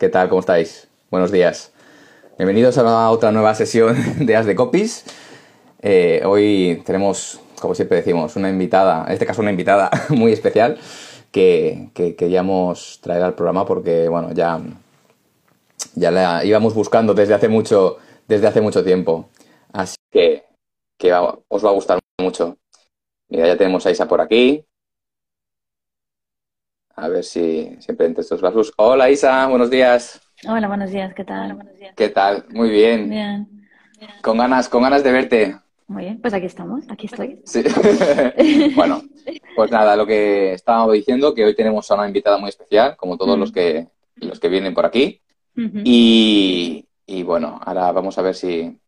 ¿qué tal? ¿Cómo estáis? Buenos días. Bienvenidos a otra nueva sesión de As de Copies. Eh, hoy tenemos, como siempre decimos, una invitada, en este caso una invitada muy especial que, que queríamos traer al programa porque, bueno, ya, ya la íbamos buscando desde hace mucho, desde hace mucho tiempo. Así que, que os va a gustar mucho. Mira, ya tenemos a Isa por aquí. A ver si siempre entre estos vasos. Hola Isa, buenos días. Hola, buenos días, ¿qué tal? ¿Qué tal? Muy bien. Bien, Con ganas, con ganas de verte. muy bien. Pues aquí estamos, aquí estoy. Sí. Bueno, pues nada, lo que estábamos diciendo, que hoy tenemos a una invitada muy especial, como todos Mm. los que, los que vienen por aquí. Y, y bueno, ahora vamos a ver si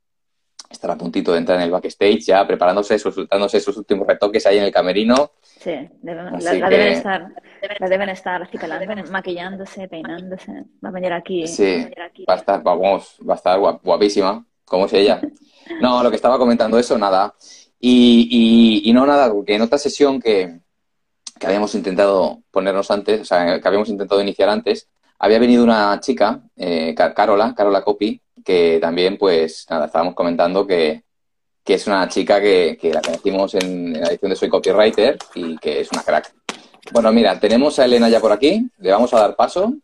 estará a puntito de entrar en el backstage ya, preparándose, sus, dándose sus últimos retoques ahí en el camerino. Sí, deben- la, la que- deben estar, la deben estar acicalando, maquillándose, peinándose. Va a venir aquí. Sí, va a venir aquí. va a estar, vamos, va a estar guap- guapísima, como es ella. No, lo que estaba comentando eso, nada. Y, y- y no nada, porque en otra sesión que, que habíamos intentado ponernos antes, o sea, que habíamos intentado iniciar antes, había venido una chica, eh, Ca- Carola, Carola Copy, que también, pues, nada, estábamos comentando que, que es una chica que, que la conocimos en, en la edición de Soy Copywriter y que es una crack. Bueno, mira, tenemos a Elena ya por aquí, le vamos a dar paso.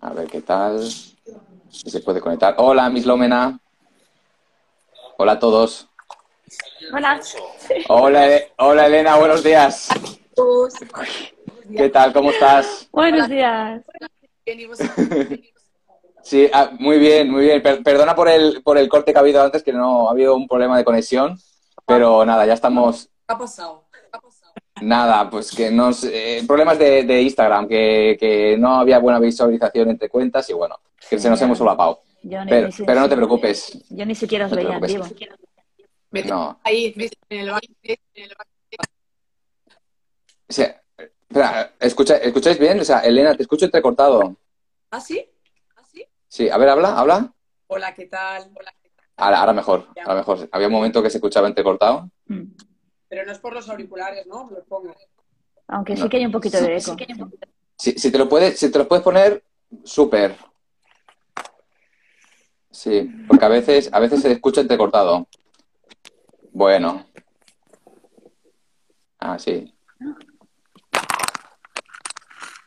A ver qué tal. Si se puede conectar. Hola, Miss Lómena. Hola a todos. Hola. Hola, E- hola Elena, buenos días. ¿Qué tal? ¿Cómo estás? Buenos días. Sí, ah, muy bien, muy bien. Per- perdona por el, por el corte que ha habido antes, que no ha habido un problema de conexión, pero nada, ya estamos. ¿Qué ha pasado? ¿Qué ha pasado? Nada, pues que nos. eh, problemas de, de Instagram, que, que no había buena visualización entre cuentas y bueno, que se nos hemos solapado. Yo ni, Pero, ni si- pero no te preocupes. Yo ni siquiera os No veía en vivo. No. ahí, en el. O sea, espera, escucha, ¿escucháis bien? O sea, Elena, te escucho entrecortado. ¿Ah, sí? ¿Ah, sí? Sí, a ver, habla, habla. Hola, ¿qué tal? Hola, ¿qué tal? Ahora, ahora mejor, ahora mejor. Había un momento que se escuchaba entrecortado. Mm. Pero no es por los auriculares, ¿no? Los pongo. Aunque sí No. que hay un poquito de eco. Si, si te lo puedes, si te lo puedes poner, súper. Sí, porque a veces, a veces se escucha entrecortado. Bueno. Ah, sí.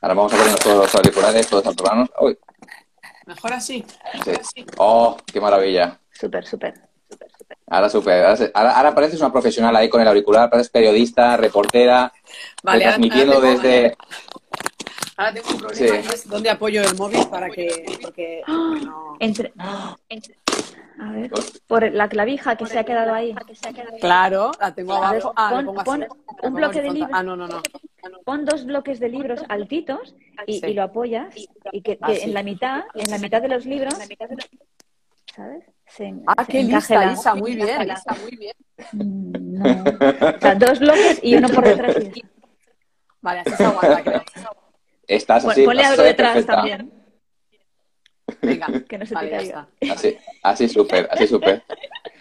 Ahora vamos a ponernos todos los auriculares, todos alteranos. Uy, Mejor así. sí. Oh, qué maravilla. Súper, súper. Ahora súper. Ahora, se- ahora, ahora pareces una profesional ahí con el auricular, pareces periodista, reportera, Vale, transmitiendo ahora tengo, desde... ahora tengo un problema Sí. es dónde apoyo el móvil para que... Porque, porque no... Entre, entre- a ver, por la clavija que se ha quedado ahí. Claro, la tengo abajo. Ah, pon- lo pongo pon un bloque de libros. Ah, no, no, no. Pon dos bloques de libros altitos y, Sí. y lo apoyas y que, que Ah, sí. en la mitad, en la mitad de los libros, ¿sabes? Se, Ah, se qué lista, la- Isa, muy bien. Isa, muy bien. Mm, No. O sea, dos bloques y uno por detrás. Vale, así se aguanta, creo. Estás así, Ponle algo detrás perfecta. también. Venga, Que no se te vale, ya caiga. está. Así, así súper, así súper.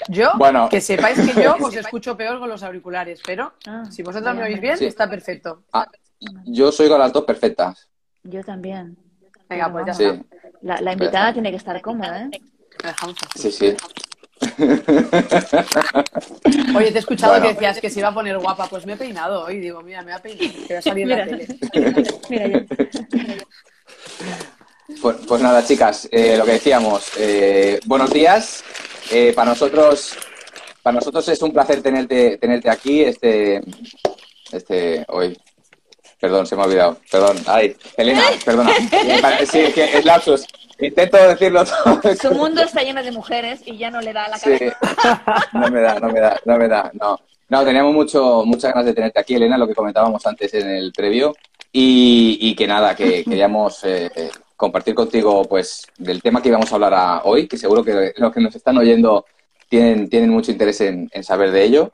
Yo, Bueno. que sepáis que yo os escucho peor con los auriculares, pero Ah, si vosotros me oís bien, Sí. está perfecto. Ah, yo soy con las dos perfectas. Yo también. Venga, pues ya Sí, está. La, la invitada tiene que estar cómoda, ¿eh? Sí, sí. Oye, te he escuchado Bueno. que decías que se iba a poner guapa. Pues me he peinado hoy. Digo, mira, me voy a peinar. Que voy a salir en la Mira. tele. Mira, yo. Pues, pues nada, chicas, eh, lo que decíamos, eh, buenos días. Eh, para nosotros, para nosotros es un placer tenerte, tenerte aquí. Este, este, hoy. Perdón, se me ha olvidado. Perdón. Ay, Elena, perdona. Sí, es que es lapsus. Intento decirlo todo. Su mundo está lleno de mujeres y ya no le da la Sí, cabeza. no me da, no me da, no me da, no. No, teníamos mucho, muchas ganas de tenerte aquí, Elena, lo que comentábamos antes en el previo. Y, y que nada, que queríamos eh, compartir contigo pues del tema que íbamos a hablar hoy, que seguro que los que nos están oyendo tienen, tienen mucho interés en, en saber de ello.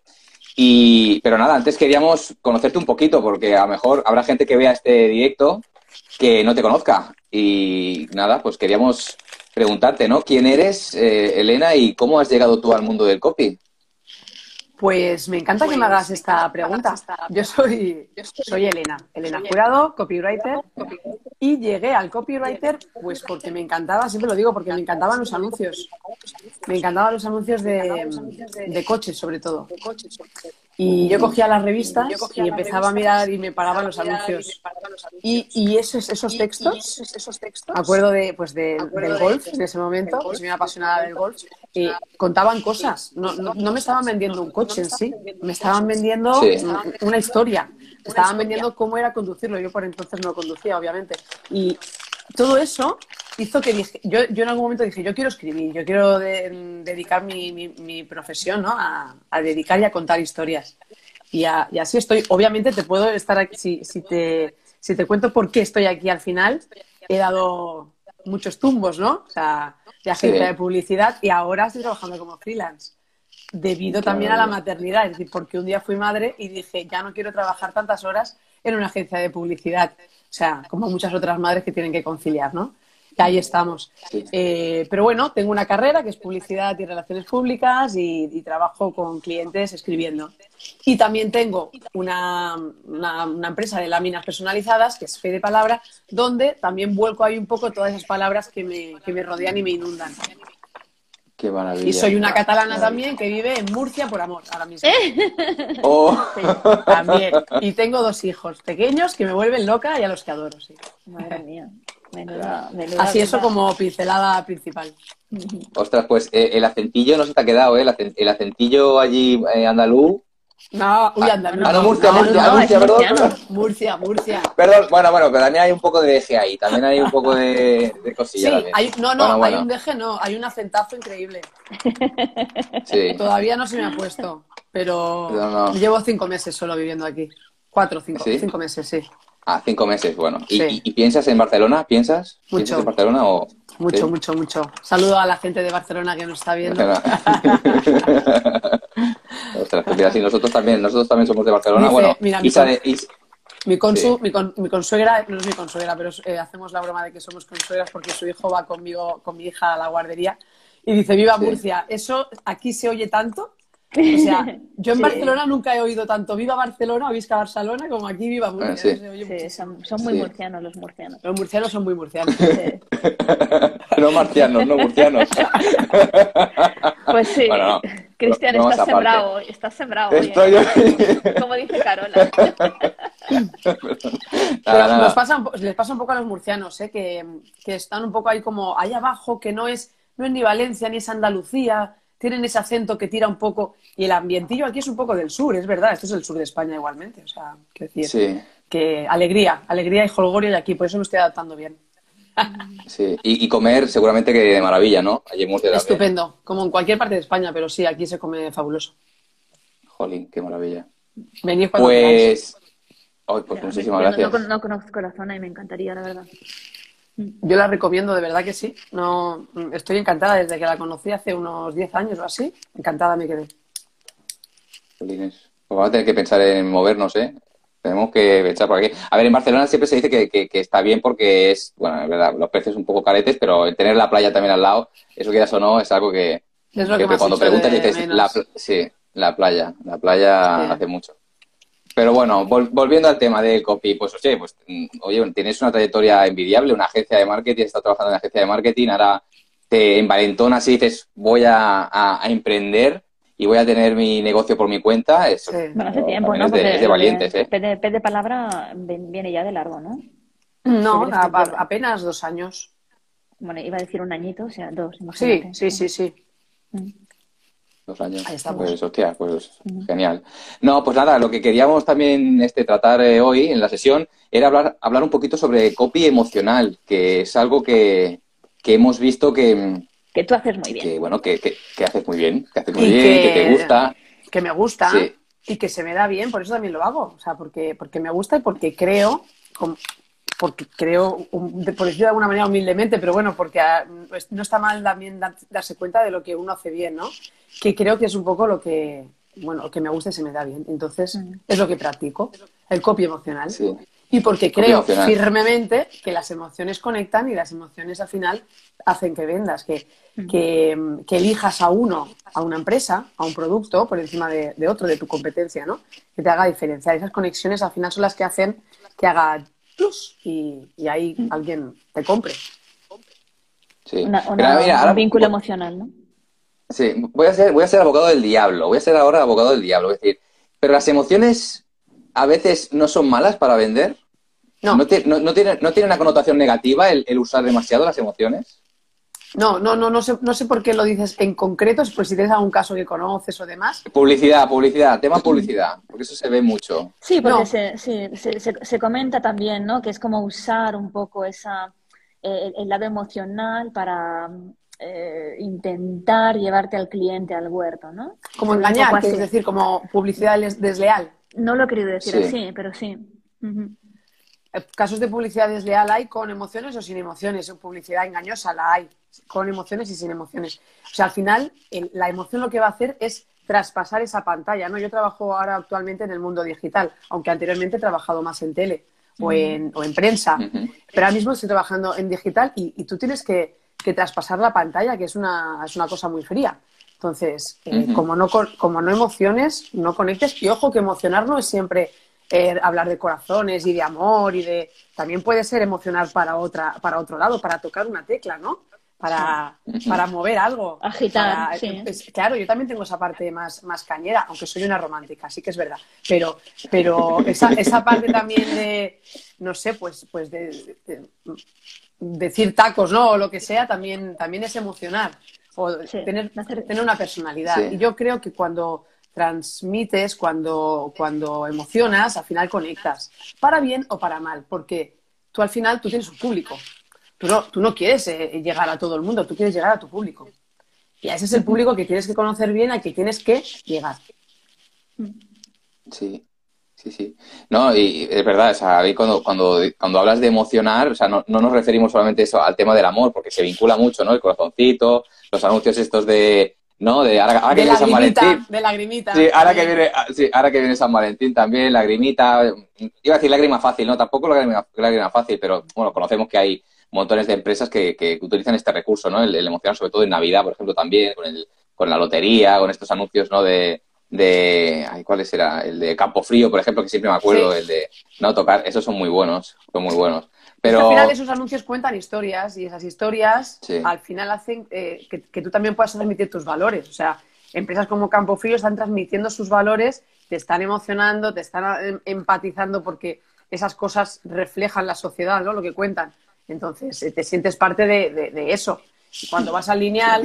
Y, pero nada, antes queríamos conocerte un poquito, porque a lo mejor habrá gente que vea este directo que no te conozca. Y nada, pues queríamos preguntarte, ¿no? ¿Quién eres, eh, Elena, y cómo has llegado tú al mundo del copy? Pues me encanta que me hagas esta pregunta. Yo soy, soy Elena, Elena Jurado, copywriter, y llegué al copywriter pues porque me encantaba, siempre lo digo, porque me encantaban los anuncios. Me encantaban los anuncios de, de coches, sobre todo. Y yo cogía las revistas y empezaba a mirar y me paraban los anuncios. Y, y esos, esos textos, me acuerdo de, pues de, del golf en ese momento, pues me apasionada del golf, y contaban cosas. No, no, no me estaban vendiendo un coche en sí, me estaban vendiendo Sí. una historia. Me estaban vendiendo cómo era conducirlo. Yo por entonces no conducía, obviamente. Y todo eso hizo que dije, yo, yo en algún momento dije, yo quiero escribir, yo quiero de- dedicar mi, mi- mi profesión ¿no? a, a dedicar y a contar historias. Y, a- y así estoy. Obviamente te puedo estar aquí, si, si, te, si te cuento por qué estoy aquí al final, he dado muchos tumbos, ¿no? O sea, de agencia Sí. de publicidad y ahora estoy trabajando como freelance. Debido también a la maternidad, es decir, porque un día fui madre y dije, ya no quiero trabajar tantas horas en una agencia de publicidad. O sea, como muchas otras madres que tienen que conciliar, ¿no? Y ahí estamos. Eh, pero bueno, tengo una carrera que es publicidad y relaciones públicas y, y trabajo con clientes escribiendo. Y también tengo una, una- una empresa de láminas personalizadas, que es Fe de Palabra, donde también vuelco ahí un poco todas esas palabras que me, que me rodean y me inundan. Qué maravilla. Y soy una catalana también que vive en Murcia por amor, ahora mismo. Oh. Sí, también. Y tengo dos hijos pequeños que me vuelven loca y a los que adoro, sí. Madre mía. Menuda, menuda Así eso como pincelada principal. Ostras, pues eh, el acentillo no se te ha quedado, ¿eh? El acentillo allí eh, andaluz. No, uy, anda. Ah, no, Murcia, no, Murcia, no, Murcia, perdón. Murcia, Murcia. Perdón, bueno, bueno, pero también hay un poco de eje ahí, también hay un poco de, de Sí, cosilla también. hay, no, no, Bueno, bueno, hay un deje, no, hay un acentazo increíble. Sí. Todavía no se me ha puesto, pero No, no. llevo cinco meses solo viviendo aquí. Cuatro, cinco, ¿Sí? cinco meses, sí. Ah, cinco meses, bueno. ¿Y, Sí. y- y piensas en Barcelona? ¿Piensas? Mucho. ¿Piensas en Barcelona o...? Mucho, sí? mucho, mucho. Saludo a la gente de Barcelona que nos está viendo. Ostras, pues mira, sí, nosotros también, nosotros también somos de Barcelona. Dice, bueno, mira, mi Isa con- de- Is- Mi, consu, Sí. mi, con- mi consuegra, no es mi consuegra, pero eh, hacemos la broma de que somos consuegras porque su hijo va conmigo, con mi hija a la guardería y dice, viva Sí. Murcia. ¿Eso aquí se oye tanto? O sea, yo en Sí. Barcelona nunca he oído tanto viva Barcelona o visca Barcelona como aquí viva Murcia. Ah, sí. Son, son muy Sí. murcianos los murcianos. Los murcianos son muy murcianos. Sí. no marcianos, no murcianos. Pues sí, Bueno, no. Cristian, Bromas estás sembrado estás sembrado hoy, Estoy ¿eh? Como dice Carola. Pero Nada, nada. nos pasa un po- les pasa un poco a los murcianos, ¿eh? que, que están un poco ahí como ahí abajo, que no es, no es ni Valencia ni es Andalucía, tienen ese acento que tira un poco. Y el ambientillo aquí es un poco del sur, es verdad, esto es el sur de España igualmente. O sea, quiero decir, Sí, que alegría, alegría y holgorio y aquí, por eso me estoy adaptando bien. Sí. Y, y comer seguramente que de maravilla, ¿no? Allí en Murcia también. Estupendo, como en cualquier parte de España, pero sí, aquí se come fabuloso. Jolín, qué maravilla. Venid cuando. Pues... Ay, pues Yo muchísimas no- gracias. No, no conozco la zona y me encantaría, la verdad. Yo la recomiendo, de verdad que sí. No, estoy encantada desde que la conocí hace unos 10 años o así. Encantada me quedé. Jolines. Pues vamos a tener que pensar en movernos, ¿eh? Tenemos que echar por aquí. A ver, en Barcelona siempre se dice que, que- que está bien porque es, bueno, es verdad, los precios un poco caretes, pero tener la playa también al lado, eso quieras o no, es algo que, Es lo que cuando preguntas de dices, la, sí, la playa, la playa Sí. hace mucho. Pero bueno, vol- volviendo al tema del copy, pues oye, pues mm, oye, tienes una trayectoria envidiable, una agencia de marketing, estás trabajando en una agencia de marketing, ahora te envalentonas y dices, voy a, a- a emprender y voy a tener mi negocio por mi cuenta. Eso, Sí. Bueno, hace tiempo, ¿no? Es de, es valientes, ¿eh? P de, P de palabra viene ya de largo, ¿no? No, Sí, a- apenas dos años. Bueno, iba a decir un añito, o sea, dos, Sí, imagínate. sí, sí, sí. Mm. Dos años. Ahí estamos. Pues, hostia, pues genial. No, pues nada, lo que queríamos también este, tratar eh, hoy en la sesión era hablar, hablar un poquito sobre copy emocional, que es algo que, que hemos visto que, Que tú haces muy bien. que, bueno, que, que, que haces muy bien, que haces muy Y bien, que- que... te gusta. Que me gusta Sí. y que se me da bien, por eso también lo hago. O sea, porque, porque me gusta y porque creo, porque creo, por decirlo de alguna manera humildemente, pero bueno, porque ah, pues, no está mal también dar- darse cuenta de lo que uno hace bien, ¿no? Que creo que es un poco lo que, bueno, lo que me gusta y se me da bien. Entonces, Mm. es lo que practico, el copy emocional. Sí. Y porque creo firmemente que las emociones conectan y las emociones al final hacen que vendas, que, que, que elijas a uno, a una empresa, a un producto por encima de, de otro, de tu competencia, ¿no? Que te haga diferenciar. Esas conexiones al final son las que hacen que haga plus y, y ahí alguien te compre. Sí. Una- Pero una- mira, ahora- un vínculo emocional, ¿no? Sí, voy a ser, voy a ser abogado del diablo. Voy a ser ahora abogado del diablo. Es decir, pero las emociones a veces no son malas para vender. No, ¿No, ti- no- no tiene, no tiene una connotación negativa el, el usar demasiado las emociones? no, no, no, no sé, no sé por qué lo dices en concreto, pues si tienes algún caso que conoces o demás. Publicidad, publicidad, tema publicidad, porque eso se ve mucho. Sí, porque No. se, sí, se, se- se comenta también, ¿no? Que es como usar un poco esa, eh, el, el lado emocional para eh, intentar llevarte al cliente al huerto, ¿no? Como engañar, es decir, como publicidad desleal. No lo he querido decir Sí. así, pero sí. Casos de publicidad desleal hay con emociones o sin emociones. O publicidad engañosa la hay con emociones y sin emociones. O sea, al final, el- la emoción lo que va a hacer es traspasar esa pantalla. ¿no? Yo trabajo ahora actualmente en el mundo digital, aunque anteriormente he trabajado más en tele o en, o en prensa. Pero ahora mismo estoy trabajando en digital y, y tú tienes que, que traspasar la pantalla, que es una, es una cosa muy fría. Entonces, eh, como, no, como no emociones, no conectes. Y ojo que emocionar no es siempre eh, hablar de corazones y de amor y de... También puede ser emocionar para, otra, para otro lado, para tocar una tecla, ¿no? Para, para mover algo. Agitar, Para- sí. es- claro, yo también tengo esa parte más, más cañera, aunque soy una romántica, sí que es verdad. Pero, pero esa, esa parte también de, no sé, pues, pues de, de- decir tacos, ¿no? O lo que sea, también, también es emocionar. O Sí, tener, tener una personalidad. Sí. Y yo creo que cuando transmites, cuando, cuando emocionas, al final conectas. Para bien o para mal, porque tú al final tú tienes un público. Tú no, tú no quieres eh, llegar a todo el mundo, tú quieres llegar a tu público. Y a ese es el público que tienes que conocer bien, al que tienes que llegar. Sí, sí, sí. No, y es verdad, o sea, cuando, cuando, cuando hablas de emocionar, o sea, no, no nos referimos solamente eso al tema del amor, porque se vincula mucho, ¿no? El corazoncito, los anuncios estos de, ¿no? De ahora, ahora que viene San Valentín. de lagrimita. Sí, ahora que viene, ah, sí, ahora que viene San Valentín también, lagrimita, iba a decir lágrima fácil, no, tampoco lágrima, lágrima fácil, pero bueno, conocemos que hay montones de empresas que, que utilizan este recurso, ¿no? El, el emocionar, sobre todo en Navidad, por ejemplo, también, con, el, con la lotería, con estos anuncios, ¿no? De, de, ay, ¿cuál era? El de Campo Frío, por ejemplo, que siempre me acuerdo, Sí. el de, no, tocar, esos son muy buenos, son muy buenos. Es que Pero, al final esos anuncios cuentan historias y esas historias Sí. al final hacen eh, que, que tú también puedas transmitir tus valores. O sea, empresas como Campo Frío están transmitiendo sus valores, te están emocionando, te están em, empatizando porque esas cosas reflejan la sociedad, ¿no? Lo que cuentan. Entonces, eh, te sientes parte de, de- de eso. Cuando vas al lineal,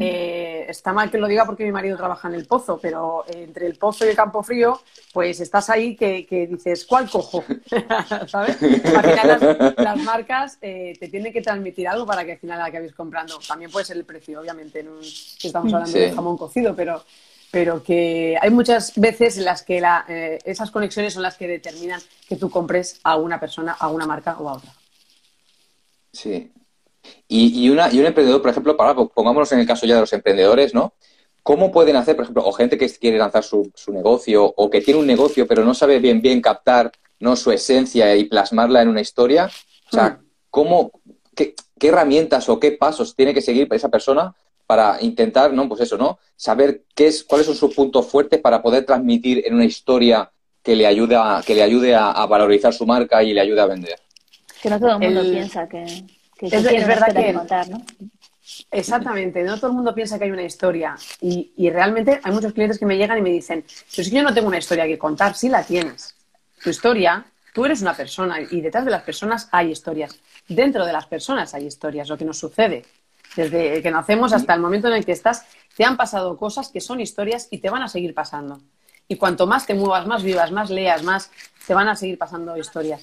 eh, está mal que lo diga porque mi marido trabaja en el pozo, pero eh, entre el pozo y el campo frío, pues estás ahí que, que dices, ¿cuál cojo? ¿Sabes? Al final las, las marcas eh, te tienen que transmitir algo para que al final acabes comprando. También puede ser el precio, obviamente, no si estamos hablando Sí. de jamón cocido, pero, pero que hay muchas veces en las que la, eh, esas conexiones son las que determinan que tú compres a una persona, a una marca o a otra. Sí. Y, y, una, y un emprendedor, por ejemplo, para, pongámonos en el caso ya de los emprendedores, ¿no? ¿Cómo pueden hacer, por ejemplo, o gente que quiere lanzar su, su negocio o que tiene un negocio pero no sabe bien bien captar ¿no? su esencia y plasmarla en una historia? O sea, Mm. ¿cómo, qué, qué herramientas o qué pasos tiene que seguir esa persona para intentar, ¿no? Pues eso, ¿no? Saber qué es, cuáles son sus puntos fuertes para poder transmitir en una historia que le ayude a, que le ayude a, a valorizar su marca y le ayude a vender. Que no todo el mundo El- piensa que, que, Es- verdad que- contar, ¿no? Exactamente, no todo el mundo piensa que hay una historia y, y realmente hay muchos clientes que me llegan y me dicen, pero que yo no tengo una historia que contar, sí la tienes. Tu historia, tú eres una persona y detrás de las personas hay historias. Dentro de las personas hay historias, lo que nos sucede. Desde que nacemos hasta el momento en el que estás, te han pasado cosas que son historias y te van a seguir pasando. Y cuanto más te muevas, más vivas, más leas, más te van a seguir pasando historias.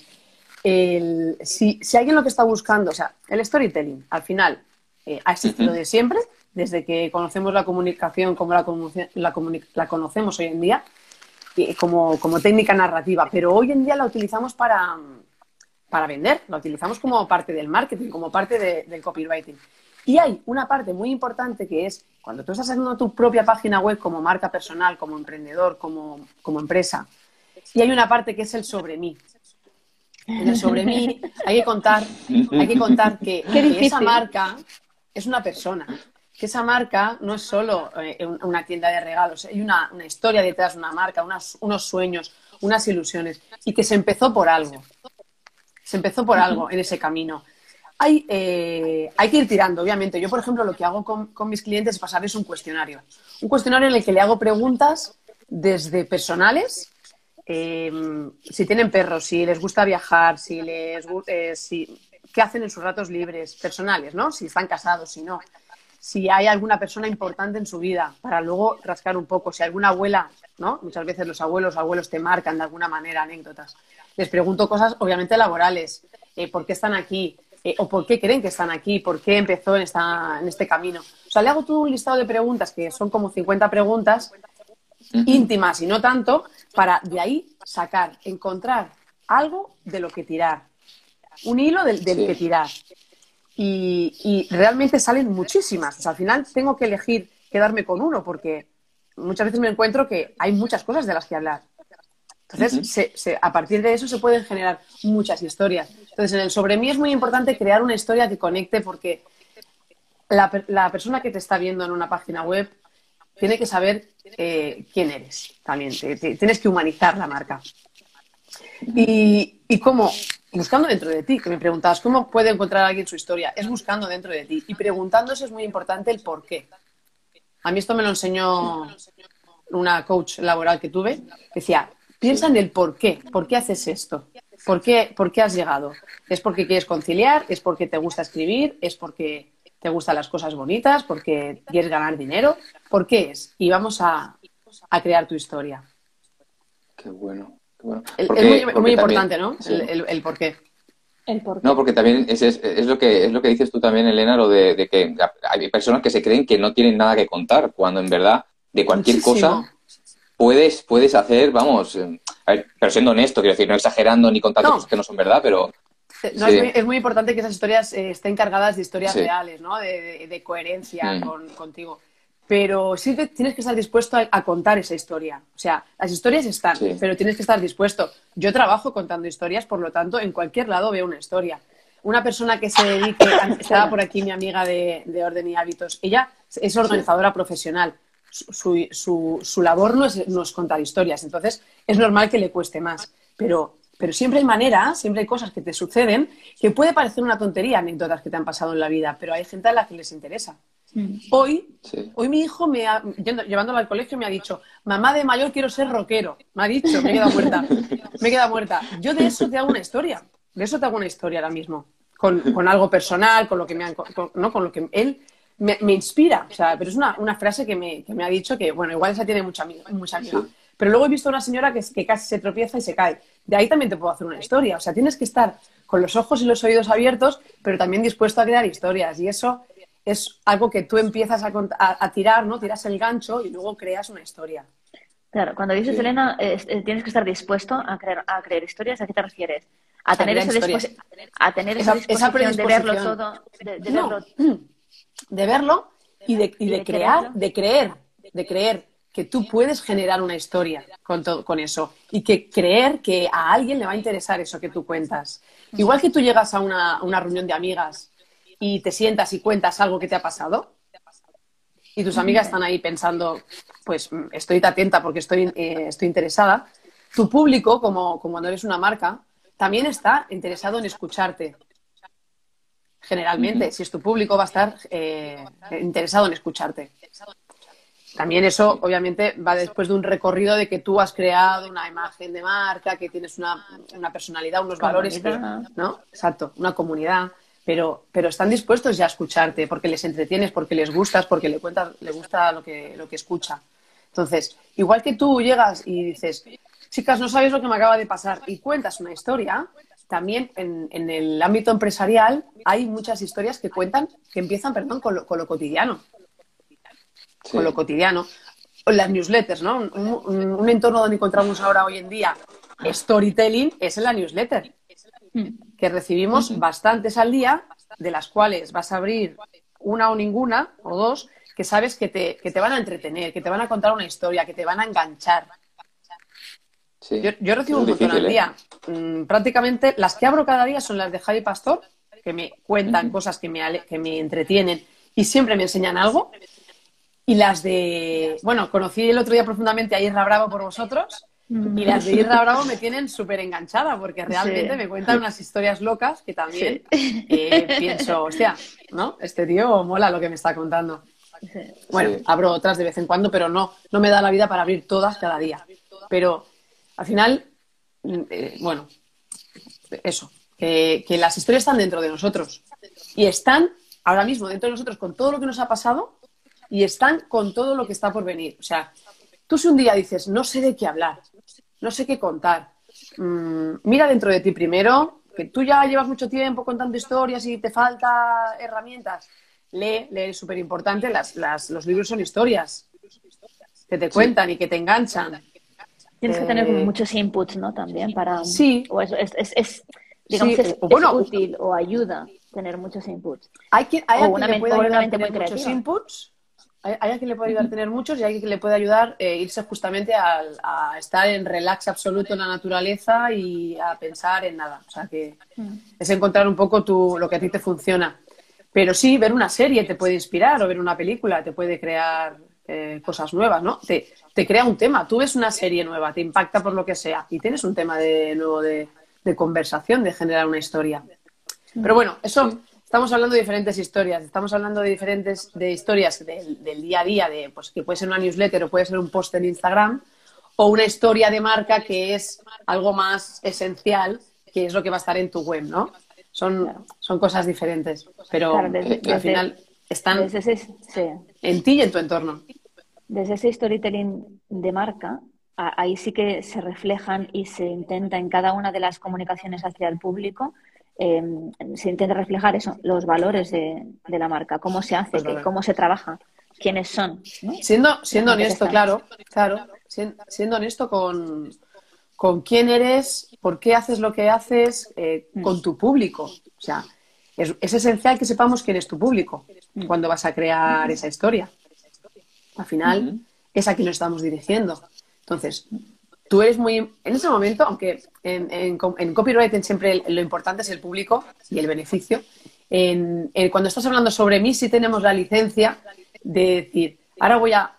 El- si, si alguien lo que está buscando, o sea, el storytelling, al final, eh, ha existido de siempre, desde que conocemos la comunicación como la, conocemos hoy en día, como, como técnica narrativa, pero hoy en día la utilizamos para, para vender, la utilizamos como parte del marketing, como parte de- del copywriting. Y hay una parte muy importante que es cuando tú estás haciendo tu propia página web como marca personal, como emprendedor, como, como empresa, y hay una parte que es el sobre mí. Sobre mí, hay que contar, hay que contar que, que esa marca es una persona, que esa marca no es solo eh, una tienda de regalos, hay una, una historia detrás de una marca, unas, unos sueños, unas ilusiones, y que se empezó por algo. Se empezó por algo en ese camino. Hay, eh, hay que ir tirando, obviamente. Yo, por ejemplo, lo que hago con, con, mis clientes es pasarles un cuestionario. Un cuestionario en el que le hago preguntas desde personales, eh, si tienen perros, si les gusta viajar, si les eh, si, qué hacen en sus ratos libres, personales, ¿no? Si están casados, si no si hay alguna persona importante en su vida, para luego rascar un poco, si alguna abuela, ¿no? Muchas veces los abuelos abuelos te marcan de alguna manera anécdotas. Les pregunto cosas, obviamente, laborales. Eh, ¿Por qué están aquí? Eh, ¿O por qué creen que están aquí? ¿Por qué empezó en, esta, en este camino? O sea, le hago todo un listado de preguntas, que son como 50 preguntas íntimas y no tanto, para de ahí sacar, encontrar algo de lo que tirar. Un hilo del, que tirar y, realmente salen muchísimas. O sea, al final tengo que elegir quedarme con uno porque muchas veces me encuentro que hay muchas cosas de las que hablar. Entonces, a partir de eso se pueden generar muchas historias. Entonces, en el sobre mí es muy importante crear una historia que conecte porque la, persona que te está viendo en una página web tiene que saber eh, quién eres también. tienes que humanizar la marca. Y, cómo buscando dentro de ti, que me preguntabas cómo puede encontrar alguien su historia, es buscando dentro de ti y preguntándose es muy importante el por qué. A mí esto me lo enseñó una coach laboral que tuve, decía, piensa en el por qué, por qué haces esto, por qué, por qué has llegado. ¿Es porque quieres conciliar? ¿Es porque te gusta escribir? ¿Es porque te gustan las cosas bonitas? ¿Porque quieres ganar dinero? ¿Por qué es? Y vamos a, a crear tu historia. Qué bueno es muy, importante, ¿no? El, por qué. No, porque también es, es, lo que, es lo que dices tú también, Elena, lo de, que hay personas que se creen que no tienen nada que contar, cuando en verdad de cualquier cosa puedes, puedes hacer, vamos, eh, pero siendo honesto, quiero decir, no exagerando ni contando cosas que no son verdad, pero... Es, muy, importante que esas historias eh, estén cargadas de historias reales, ¿no? De, coherencia mm. con, contigo pero sí que tienes que estar dispuesto a, contar esa historia. O sea, las historias están, pero tienes que estar dispuesto. Yo trabajo contando historias, por lo tanto, en cualquier lado veo una historia. Una persona que se dedique, estaba por aquí mi amiga de, Orden y Hábitos, ella es organizadora profesional. Su, su, su, labor no es, no es, contar historias, entonces es normal que le cueste más. Pero, pero siempre hay maneras, siempre hay cosas que te suceden que puede parecer una tontería, anécdotas que te han pasado en la vida, pero hay gente a la que les interesa. Mm. Hoy, hoy mi hijo, me ha, llevándolo al colegio, me ha dicho, mamá de mayor quiero ser rockero. Me ha dicho, me he quedado muerta. Me he quedado muerta. Yo de eso te hago una historia. De eso te hago una historia ahora mismo. Con, algo personal, con lo que me ¿no? con lo que él me, inspira. O sea, pero es una, frase que me, ha dicho que, bueno, igual esa tiene mucha, mucha amiga. Pero luego he visto a una señora que, que casi se tropieza y se cae. De ahí también te puedo hacer una historia. O sea, tienes que estar con los ojos y los oídos abiertos, pero también dispuesto a crear historias. Y eso es algo que tú empiezas a, tirar, ¿no? Tiras el gancho y luego creas una historia. Claro, cuando dices, Elena, eh, tienes que estar dispuesto a crear, a crear historias, ¿a qué te refieres? A tener, esa, a tener esa, disposición de verlo todo, de, verlo. de verlo y de, y de, crear, de creer, de creer que tú puedes generar una historia con, con eso y que creer que a alguien le va a interesar eso que tú cuentas. Igual que tú llegas a una, una reunión de amigas y te sientas y cuentas algo que te ha pasado y tus amigas están ahí pensando, pues estoy atenta porque estoy, eh, estoy interesada, tu público, como, como cuando eres una marca, también está interesado en escucharte. Generalmente, si es tu público, va a estar eh, interesado en escucharte. También eso, obviamente, va después de un recorrido de que tú has creado una imagen de marca, que tienes una, una personalidad, unos valores, ¿no? Exacto, una comunidad pero, pero están dispuestos ya a escucharte porque les entretienes, porque les gustas, porque le cuentas, le gusta lo que, lo que escucha. Entonces, igual que tú llegas y dices, chicas, no sabéis lo que me acaba de pasar y cuentas una historia, también en, en el ámbito empresarial hay muchas historias que cuentan, que empiezan, perdón, con lo, con lo cotidiano. Con lo cotidiano. Las newsletters, ¿no? Un, un, entorno donde encontramos ahora hoy en día storytelling es en la newsletter. Que recibimos bastantes al día, de las cuales vas a abrir una o ninguna, o dos, que sabes que te, que te van a entretener, que te van a contar una historia, que te van a enganchar. Yo, recibo un montón al ¿eh? día. Mm, prácticamente las que abro cada día son las de Javi Pastor, que me cuentan cosas que me, que me entretienen y siempre me enseñan algo. Y las de, bueno, conocí el otro día profundamente a Irra Bravo por vosotros. Y las de Irra Bravo me tienen súper enganchada porque realmente me cuentan unas historias locas que también eh, pienso, hostia, ¿no? Este tío mola lo que me está contando. Bueno, abro otras de vez en cuando, pero no, no me da la vida para abrir todas cada día. Pero al final, eh, bueno, eso, que, las historias están dentro de nosotros y están ahora mismo dentro de nosotros con todo lo que nos ha pasado y están con todo lo que está por venir. O sea, tú si un día dices, no sé de qué hablar, no sé qué contar, mm, mira dentro de ti primero, que tú ya llevas mucho tiempo contando historias y te falta herramientas, lee, lee, es súper importante, las, los libros son historias que te cuentan y que te enganchan. Tienes que tener eh, muchos inputs, ¿no? También para... Sí. O es, es, es, digamos, es, bueno, útil o ayuda tener muchos inputs. Hay, que, hay o una, puede ayudar tener muchos inputs, hay, hay, quien le puede ayudar a tener muchos y hay quien le puede ayudar a eh, irse justamente a, a, estar en relax absoluto en la naturaleza y a pensar en nada. O sea que mm. es encontrar un poco tu, lo que a ti te funciona. Pero sí, ver una serie te puede inspirar o ver una película te puede crear eh, cosas nuevas, ¿no? Te, te, crea un tema. Tú ves una serie nueva, te impacta por lo que sea y tienes un tema de nuevo de, de conversación, de generar una historia. Pero bueno, eso estamos hablando de diferentes historias. Estamos hablando de diferentes de historias del, del, día a día, de pues que puede ser una newsletter o puede ser un post en Instagram, o una historia de marca que es algo más esencial, que es lo que va a estar en tu web, ¿no? Son, son cosas diferentes, pero al final están en ti y en tu entorno desde ese storytelling de marca, ahí sí que se reflejan y se intenta en cada una de las comunicaciones hacia el público, em, se intenta reflejar eso, los valores de, la marca, cómo se hace, pues cómo se trabaja, quiénes son. Siendo, siendo honesto, claro, claro, siendo honesto con, con quién eres, por qué haces lo que haces, eh, mm. con tu público. O sea, es, es, esencial que sepamos quién es tu público mm. cuando vas a crear esa historia. Al final es a quien nos estamos dirigiendo. Entonces, tú eres muy... En ese momento, aunque en, en, copywriting siempre lo importante es el público y el beneficio, en, cuando estás hablando sobre mí, sí tenemos la licencia de decir, ahora voy a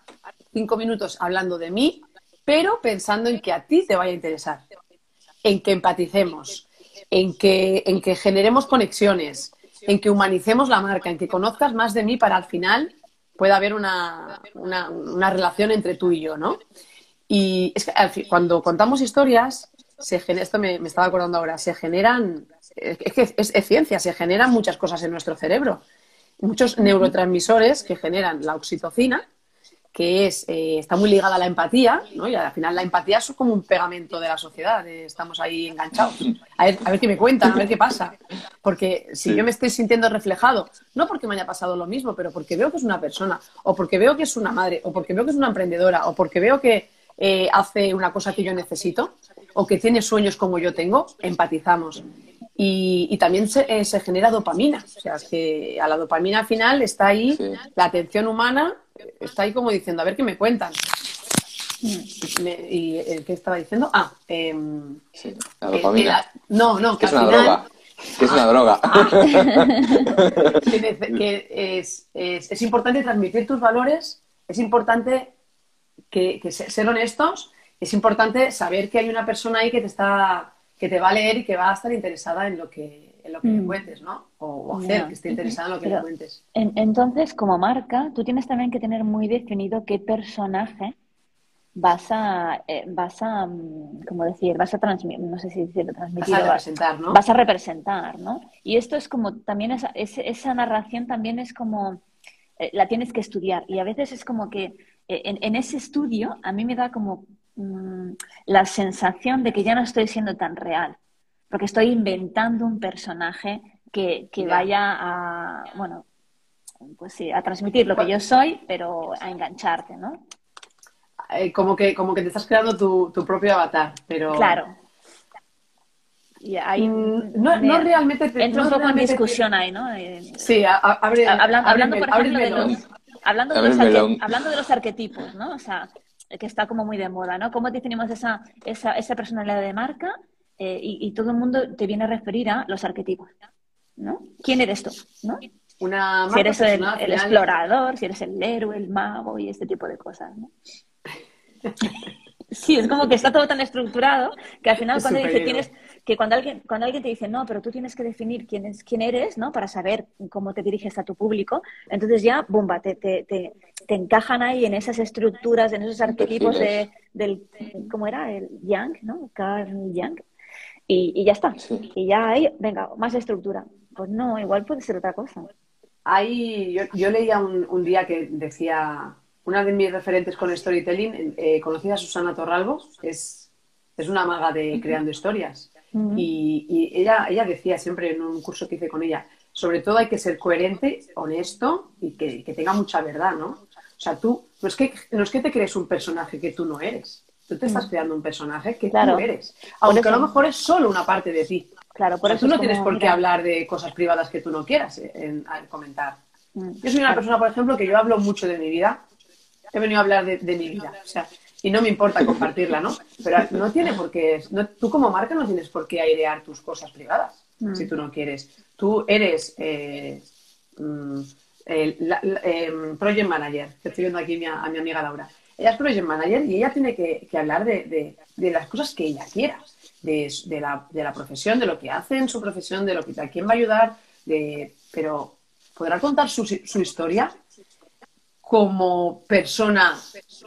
cinco minutos hablando de mí, pero pensando en que a ti te vaya a interesar, en que empaticemos, en que, en que generemos conexiones, en que humanicemos la marca, en que conozcas más de mí para al final pueda haber una, una, relación entre tú y yo, ¿no? Y es que cuando contamos historias, se genera, esto me, estaba acordando ahora, se generan, es que es, ciencia, se generan muchas cosas en nuestro cerebro. Muchos neurotransmisores que generan la oxitocina, que es, eh, está muy ligada a la empatía, ¿no? Y al final la empatía es como un pegamento de la sociedad, estamos ahí enganchados. A ver, a ver qué me cuentan, a ver qué pasa. Porque si yo me estoy sintiendo reflejado, no porque me haya pasado lo mismo, pero porque veo que es una persona, o porque veo que es una madre, o porque veo que es una emprendedora, o porque veo que eh, hace una cosa que yo necesito, o que tiene sueños como yo tengo, empatizamos. Y, también eh, se, genera dopamina. O sea, que a la dopamina al final está ahí la atención humana está ahí como diciendo, a ver qué me cuentan. ¿Y el qué estaba diciendo? Ah, em, la dopamina. no, no, que es una droga. Que es una droga. que, es, importante transmitir tus valores, es importante que, ser honestos, es importante saber que hay una persona ahí que te está que te va a leer y que va a estar interesada en lo que en lo que le mm. cuentes, ¿no? O, hacer que esté interesado en lo que le cuentes. entonces, como marca, tú tienes también que tener muy definido qué personaje vas a, eh, vas a, mm, como decir, vas a transmitir, no sé si decirlo, transmitir. Vas a representar, ¿no? Vas a representar, ¿no? Y esto es como, también esa, esa narración también es como, eh, la tienes que estudiar. Y a veces es como que en, en, ese estudio a mí me da como mm, la sensación de que ya no estoy siendo tan real porque estoy inventando un personaje que, vaya a, bueno, pues sí, a transmitir lo que yo soy, pero a engancharte, ¿no? Eh, como, que, como que te estás creando tu, propio avatar, pero... Claro. Y ahí mm, no, realmente te, entra un poco en discusión ahí, ¿no? Eh, sí, abre, hablando, por ejemplo, de los, hablando, de los hablando de los arquetipos, ¿no? O sea, que está como muy de moda, ¿no? ¿Cómo definimos esa, esa, esa personalidad de marca? Eh, y, todo el mundo te viene a referir a los arquetipos, ¿no? ¿Quién eres tú? ¿no? Una si eres el, explorador, si eres el héroe, el mago y este tipo de cosas, ¿no? Sí, es como que está todo tan estructurado que al final cuando dice tienes que cuando alguien cuando alguien te dice no, pero tú tienes que definir quién es quién eres, ¿no? Para saber cómo te diriges a tu público, entonces ya bomba te, te, te, encajan ahí en esas estructuras, en esos arquetipos de, del ¿cómo era? el Young, ¿no? Carl Young. Y, ya está. Y ya hay, venga, más estructura. Pues no, igual puede ser otra cosa. Hay, yo, yo leía un, un día que decía una de mis referentes con storytelling, eh, conocida a Susana Torralbo, es, es una maga de creando historias. Y, ella, ella decía siempre en un curso que hice con ella, sobre todo hay que ser coherente, honesto y que, tenga mucha verdad, ¿no? O sea, tú, no es, que, no es que te crees un personaje que tú no eres, tú te estás creando un personaje que tú eres, aunque a lo mejor es solo una parte de ti. Claro, por eso tú no tienes por qué hablar de cosas privadas que tú no quieras eh, en, comentar. Mm. Yo soy una persona, por ejemplo, que yo hablo mucho de mi vida he venido a hablar de, mi vida. O sea, y no me importa compartirla, ¿no? Pero no tiene por qué, tú como marca no tienes por qué airear tus cosas privadas, mm. si tú no quieres. Tú eres eh, mm, em, project manager, estoy viendo aquí a mi amiga Laura. Ella es project manager y ella tiene que, hablar de, las cosas que ella quiera, de, la, la, profesión, de lo que hace en su profesión, de lo que a quién va a ayudar, de, pero podrá contar su, su historia como persona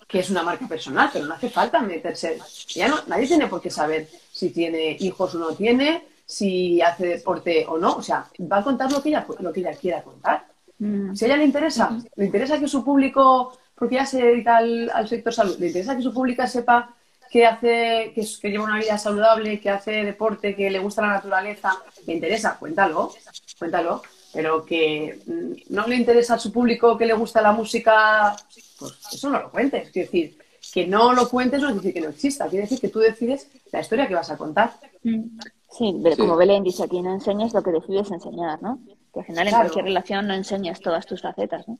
que es una marca personal, pero no hace falta meterse. Ya no, nadie tiene por qué saber si tiene hijos o no tiene, si hace deporte o no. O sea, va a contar lo que ella, lo que ella quiera contar. Mm. Si a ella le interesa, le interesa que su público, porque ya se dedica al, sector salud, le interesa que su público sepa que hace, que, que, lleva una vida saludable, que hace deporte, que le gusta la naturaleza, le interesa, cuéntalo, cuéntalo pero que mm, no le interesa a su público que le gusta la música, pues eso no lo cuentes. Quiero decir, que no lo cuentes no quiere decir que no exista, quiere decir que tú decides la historia que vas a contar. Mm. Sí, como Belén dice aquí, no enseñas lo que decides enseñar, ¿no? Que al final en cualquier relación no enseñas todas tus facetas, ¿no?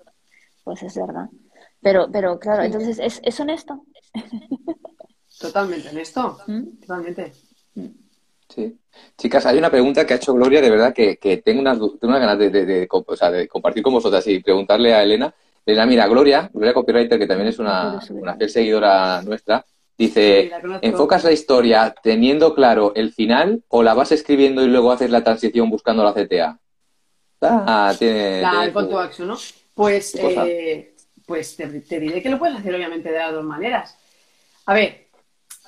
Pues es verdad. Pero, pero claro, entonces es, es honesto. Totalmente honesto, ¿Mm? totalmente. Sí. Chicas, hay una pregunta que ha hecho Gloria, de verdad, que, tengo, unas, tengo ganas de, compartir con vosotras y preguntarle a Elena. Elena, mira, Gloria, Gloria Copywriter, que también es una, una fiel seguidora nuestra, dice, ¿enfocas la historia teniendo claro el final o la vas escribiendo y luego haces la transición buscando la CTA? Ah, tiene... La, el call to action, ¿no? Pues, eh, pues te, te diré que lo puedes hacer obviamente de las dos maneras. A ver,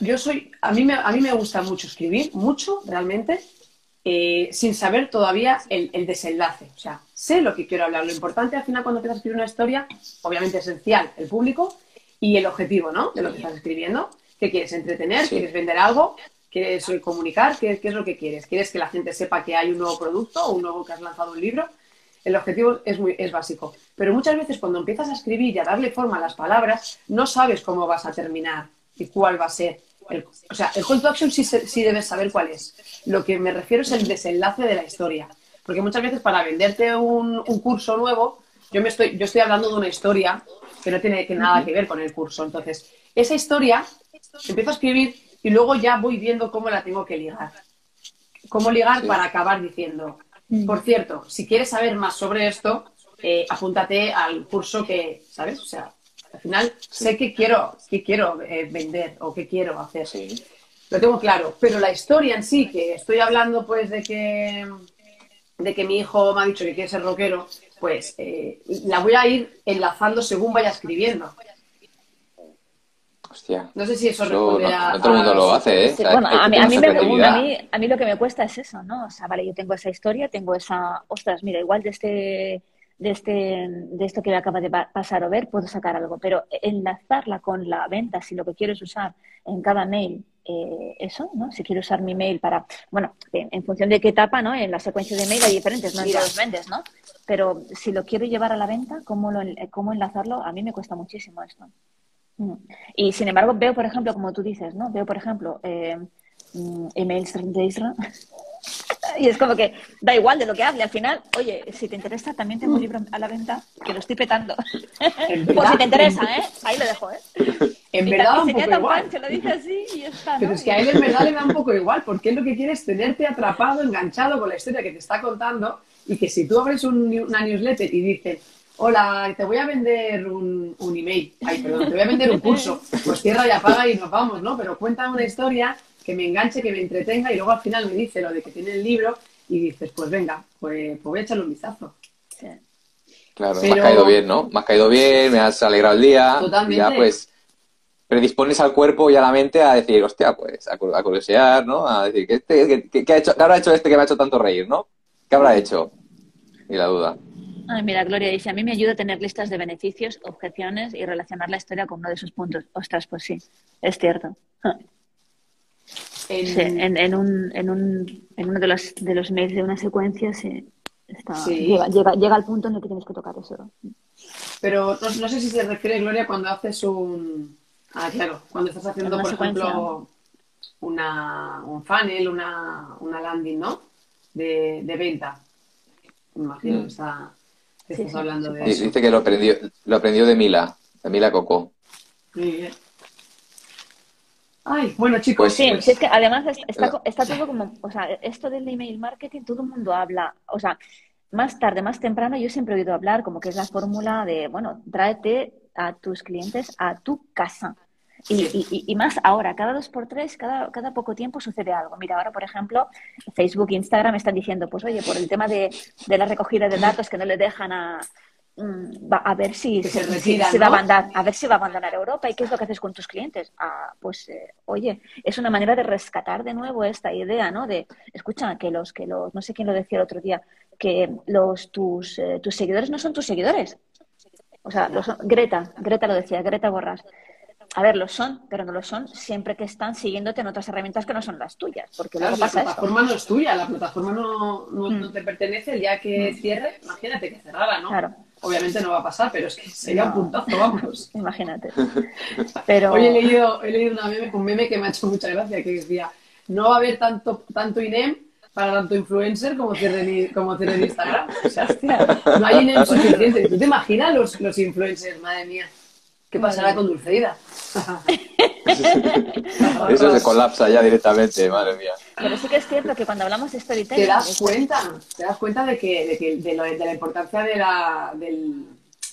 yo soy, a mí, me, a mí me gusta mucho escribir, mucho realmente, eh, sin saber todavía el, desenlace. O sea, sé lo que quiero hablar. Lo importante al final cuando empiezas a escribir una historia, obviamente esencial, el público y el objetivo, ¿no? De lo que estás escribiendo. ¿Qué quieres? ¿Entretener? ¿Quieres vender algo? ¿Quieres comunicar? ¿Qué, es lo que quieres? ¿Quieres que la gente sepa que hay un nuevo producto o un nuevo que has lanzado un libro? El objetivo es, muy, es básico. Pero muchas veces cuando empiezas a escribir y a darle forma a las palabras, no sabes cómo vas a terminar y cuál va a ser. El, o sea, el call to action sí, sí debes saber cuál es. Lo que me refiero es el desenlace de la historia. Porque muchas veces para venderte un, curso nuevo, yo, me estoy, yo estoy hablando de una historia que no tiene que nada que ver con el curso. Entonces, esa historia empiezo a escribir y luego ya voy viendo cómo la tengo que ligar. Cómo ligar para acabar diciendo, mm. por cierto, si quieres saber más sobre esto, eh, apúntate al curso que, ¿sabes? O sea, al final sé que quiero, que quiero eh, vender o que quiero hacer. Lo tengo claro. Pero la historia en sí, que estoy hablando pues de que de que mi hijo me ha dicho que quiere ser rockero, pues eh, la voy a ir enlazando según vaya escribiendo. Hostia. No sé si eso, responde a... todo el mundo lo hace, ¿eh? bueno, a mí, a, mí me, a mí lo que me cuesta es eso, ¿no? O sea, vale, yo tengo esa historia, tengo esa... Ostras, mira, igual de este de, este, de esto que me acaba de pasar o ver, puedo sacar algo. Pero enlazarla con la venta, si lo que quiero es usar en cada mail eh, eso, ¿no? Si quiero usar mi mail para, bueno, en, función de qué etapa, ¿no? En la secuencia de mail hay diferentes, no en los vendes, ¿no? Pero si lo quiero llevar a la venta, ¿cómo, lo, cómo enlazarlo? A mí me cuesta muchísimo esto. Mm. Y sin embargo, veo, por ejemplo, como tú dices, ¿no? Veo, por ejemplo, eh, mm, emails de Israel Y es como que da igual de lo que hable. Al final, oye, si te interesa, también tengo un libro a la venta que lo estoy petando. Pues si te interesa, ¿eh? Ahí lo dejo, ¿eh? En Y verdad, un poco igual. Pancho, lo dice así y está, Pero ¿no? es que a él en verdad le da un poco igual, porque él lo que quiere es tenerte atrapado, enganchado con la historia que te está contando y que si tú abres un- una newsletter y dices, hola, te voy a vender un, un email, ay, perdón, te voy a vender un curso, pues cierra y apaga y nos vamos, ¿no? Pero cuenta una historia que me enganche, que me entretenga y luego al final me dice lo de que tiene el libro y dices, pues venga, pues, pues voy a echarle un vistazo. Sí. Claro, me Pero- has caído bien, ¿no? Me has caído bien, me has alegrado el día. Totalmente. Y ya, pues, predispones al cuerpo y a la mente a decir, hostia, pues, a, cu- a curiosear, ¿no? A decir, ¿qué, este- qué- qué- qué ha hecho, qué habrá hecho este que me ha hecho tanto reír, ¿no? ¿Qué habrá hecho? Y la duda. Ay, mira, Gloria dice, a mí me ayuda a tener listas de beneficios, objeciones y relacionar la historia con uno de sus puntos. Ostras, pues sí, es cierto. En- Sí, en, en, un, en, un, en uno de los, de los mails de una secuencia sí, está, Sí. Llega, llega, llega al punto en el que tienes que tocar eso. Pero no, no sé si se refiere, Gloria, cuando haces un... Ah, claro, cuando estás haciendo, por secuencia. ejemplo, una, un funnel, una, una landing, ¿no? De, de venta. Me imagino Mm. que, está, que Sí, estás sí, hablando de Y eso. Dice que lo aprendió, lo aprendió de Mila, de Mila Coco. Muy bien. Ay, bueno, chicos, Pues Sí, pues- sí, es que además es- está, está todo como, o sea, esto del email marketing, todo el mundo habla, o sea, más tarde, más temprano, yo siempre he oído hablar como que es la fórmula de, bueno, tráete a tus clientes a tu casa. Y, y- y- más ahora, cada dos por tres, cada, cada poco tiempo sucede algo. Mira, ahora, por ejemplo, Facebook, Instagram están diciendo, pues oye, por el tema de, de la recogida de datos que no le dejan a, va- a ver si, se si- va a abandonar, a ver si va a abandonar Europa y qué es lo que haces con tus clientes. Ah, pues, eh, oye, es una manera de rescatar de nuevo esta idea, ¿no? De, escucha, que los, que los, no sé quién lo decía el otro día, que los, tus, eh, tus seguidores no son tus seguidores. O sea, lo son- Greta, Greta lo decía, Greta Borras. A ver, lo son, pero no lo son siempre que están siguiéndote en otras herramientas que no son las tuyas, porque Claro, luego la pasa esto. plataforma no es tuya, la plataforma no, no, Mm. no te pertenece, el día que cierre, imagínate que cerrara, ¿no? Claro. Obviamente no va a pasar, pero es que sería un puntazo, vamos. Imagínate. Pero Hoy he leído, he leído una meme, un meme que me ha hecho mucha gracia, que decía, no va a haber tanto, tanto INEM para tanto influencer como cierre en, como cierre en Instagram. O sea, hostia, no hay INEM suficiente. ¿Tú te imaginas los, los influencers? Madre mía. ¿Qué pasará con Dulceida? Eso se colapsa ya directamente, madre mía. Pero sí que es cierto que cuando hablamos de Te storytelling, das es- cuenta, te das cuenta de que, de, que- de, lo- de la importancia de la, del-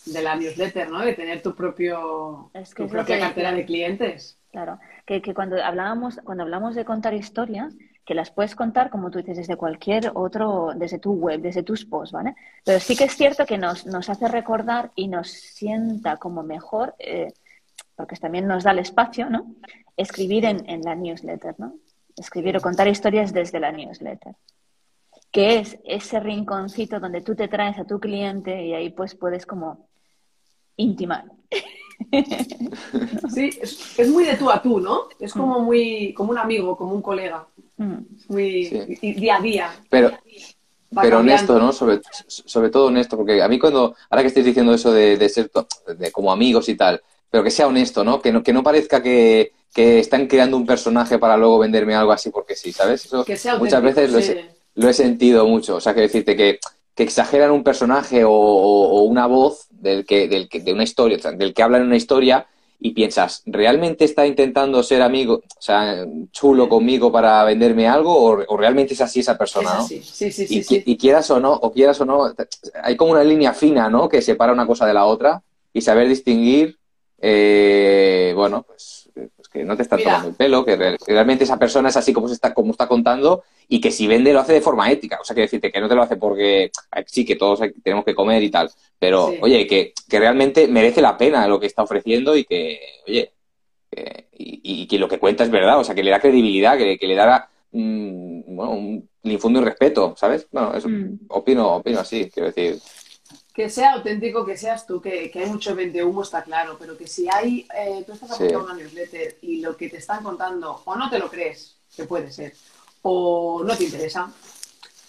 de la newsletter, ¿no? De tener tu propio Es que tu propia que cartera de clientes. claro, que, que cuando hablábamos, cuando hablamos de contar historias, que las puedes contar, como tú dices, desde cualquier otro, desde tu web, desde tus posts, ¿vale? Pero sí que es cierto que nos, nos hace recordar y nos sienta como mejor, eh, porque también nos da el espacio, ¿no? Escribir en, en la newsletter, ¿no? Escribir o contar historias desde la newsletter. Que es ese rinconcito donde tú te traes a tu cliente y ahí pues puedes como intimar. Sí, es, es muy de tú a tú, ¿no? Es como muy, como un amigo, como un colega. Mm. Muy Sí. y- y día a día. Pero, pero cambiando. honesto, ¿no? Sobre, sobre todo honesto, porque a mí cuando, ahora que estáis diciendo eso de, de ser de como amigos y tal, pero que sea honesto, ¿no? Que no, que no parezca que, que están creando un personaje para luego venderme algo así porque sí, ¿sabes? Eso Que sea muchas veces lo he, sí. lo he sentido mucho. O sea, que decirte que, que exageran un personaje o, o- o una voz del que, del que, de una historia, del que habla en una historia y piensas, ¿realmente está intentando ser amigo, o sea, chulo conmigo para venderme algo o, o realmente es así esa persona, Es ¿no? Sí, sí, sí. y, sí. y quieras o no, o quieras o no, hay como una línea fina, ¿no? Que separa una cosa de la otra y saber distinguir, eh, bueno, pues que no te están Mira. tomando el pelo, que, re- que realmente esa persona es así como se está, como está contando y que si vende lo hace de forma ética. O sea, que decirte que no te lo hace porque sí que todos tenemos que comer y tal, pero Sí. oye, que, que realmente merece la pena lo que está ofreciendo y que, oye, que- y, y que lo que cuenta es verdad, o sea, que le da credibilidad, que, que le da mm, bueno, un, le infunde un respeto, ¿sabes? Bueno, eso Mm. opino, opino así, quiero decir. Que sea auténtico, que seas tú, que, que hay mucho vende humo, está claro, pero que si hay, eh, tú estás Sí. apuntando a una newsletter y lo que te están contando o no te lo crees, que puede ser, o no te interesa,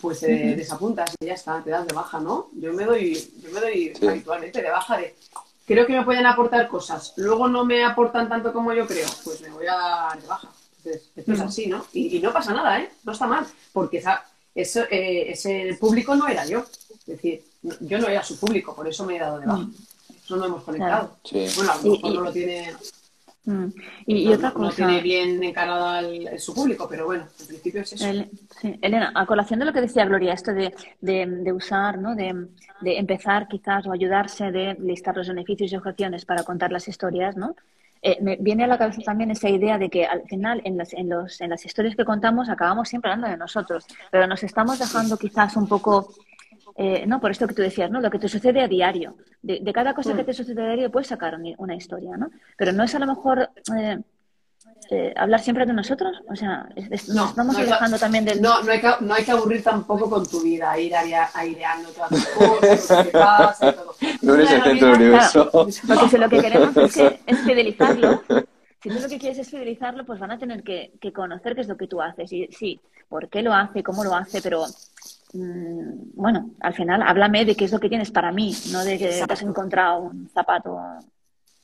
pues eh, desapuntas y ya está, te das de baja, ¿no? Yo me doy, yo me doy Sí. habitualmente de baja de, creo que me pueden aportar cosas, luego no me aportan tanto como yo creo, pues me voy a dar de baja. Entonces, esto es así, ¿no? Y, y no pasa nada, ¿eh? No está mal, porque esa- eso, eh, ese público no era yo. Es decir, yo no era su público, por eso me he dado de baja. Mm. Eso no hemos conectado. Bueno, a lo mejor no lo tiene Mm. Y, otra cosa. No tiene bien encarado su público, pero bueno, en principio es eso. Elena, a colación de lo que decía Gloria, esto de, de, usar, ¿no? De, de, empezar quizás o ayudarse de listar los beneficios y objeciones para contar las historias, ¿no? Eh, me viene a la cabeza también esa idea de que al final en las, en, los, en las historias que contamos acabamos siempre hablando de nosotros, pero nos estamos dejando quizás un poco eh, no, por esto que tú decías, ¿no? Lo que te sucede a diario. De, cada cosa que mm. te sucede a diario puedes sacar una historia, ¿no? Pero no es a lo mejor eh, eh, hablar siempre de nosotros. O sea, nos estamos alejando también del... No, no hay, que, no hay que aburrir tampoco con tu vida, ir aireando todas tus cosas, lo que pasa y todo. No eres el centro del universo. porque si lo que queremos es, que, es fidelizarlo, si tú lo que quieres es fidelizarlo, pues van a tener que, que, conocer qué es lo que tú haces. Y sí, por qué lo hace, cómo lo hace, pero bueno, al final háblame de qué es lo que tienes para mí, no de que te has encontrado un zapato.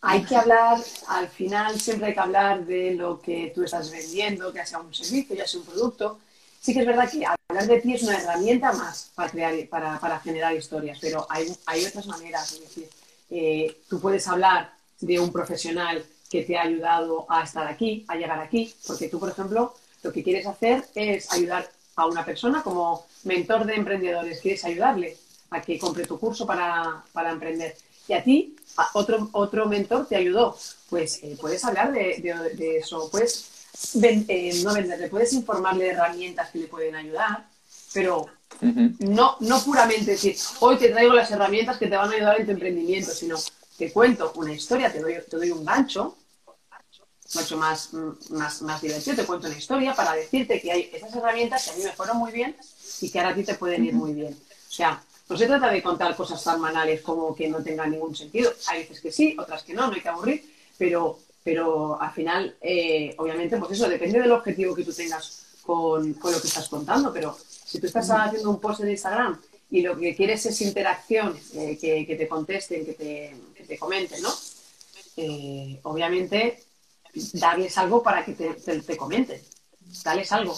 Hay que hablar, al final siempre hay que hablar de lo que tú estás vendiendo, que sea un servicio, ya sea un producto. Sí que es verdad que hablar de ti es una herramienta más para, crear, para, para generar historias, pero hay, hay otras maneras. Es decir, eh, tú puedes hablar de un profesional que te ha ayudado a estar aquí, a llegar aquí, porque tú, por ejemplo, lo que quieres hacer es ayudar a una persona como mentor de emprendedores, quieres ayudarle a que compre tu curso para, emprender. Y a ti, otro, otro mentor te ayudó. Pues eh, puedes hablar de, eso, puedes eh, no venderle, puedes informarle de herramientas que le pueden ayudar, pero no, no puramente decir, hoy te traigo las herramientas que te van a ayudar en tu emprendimiento, sino te cuento una historia, te doy, te doy un gancho mucho más, más, más divertido. Te cuento una historia para decirte que hay esas herramientas que a mí me fueron muy bien y que ahora a ti te pueden ir muy bien. O sea, no se trata de contar cosas tan banales como que no tengan ningún sentido. Hay veces que sí, otras que no, no hay que aburrir, pero, pero al final, eh, obviamente, pues eso depende del objetivo que tú tengas con, con, lo que estás contando. Pero si tú estás haciendo un post en Instagram y lo que quieres es interacción, eh, que, que, te contesten, que te, que te comenten, ¿no? Eh, obviamente darles algo para que te, te, comenten. Dales algo.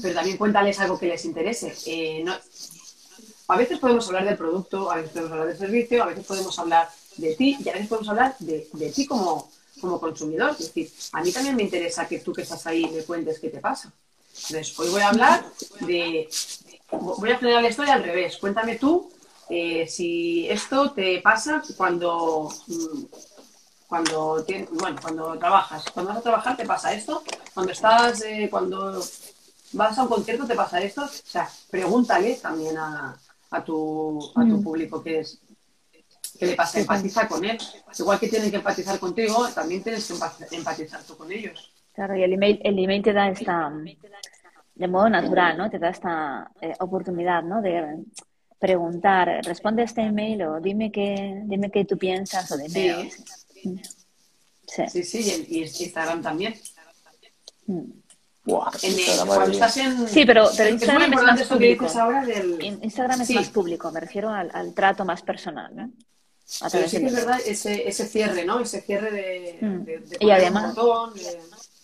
Pero también cuéntales algo que les interese. Eh, a veces podemos hablar del producto, a veces podemos hablar del servicio, a veces podemos hablar de ti y a veces podemos hablar de, de ti como, como consumidor. Es decir, a mí también me interesa que tú que estás ahí me cuentes qué te pasa. Entonces, hoy voy a hablar de... Voy a generar la historia al revés. Cuéntame tú eh, si esto te pasa cuando cuando, bueno, cuando trabajas. Cuando vas a trabajar te pasa esto. Cuando estás, eh, cuando vas a un concierto te pasa esto. O sea, pregúntale también a, a, tu, a tu mm. público qué es, qué le pasa. Empatiza con él. Igual que tienen que empatizar contigo, también tienes que empatizar tú con ellos. Claro, y el email, el email te da esta, de modo natural, ¿no? Te da esta eh, oportunidad, ¿no? De preguntar, responde a este email o dime qué, dime qué tú piensas o de mí. Sí, sí, y, Instagram también. Sí, pero, Instagram es, más público. Instagram es más público, me refiero al, trato más personal, ¿no? sí que es verdad ese, ese cierre, ¿no? Ese cierre de, mm. y además, un botón.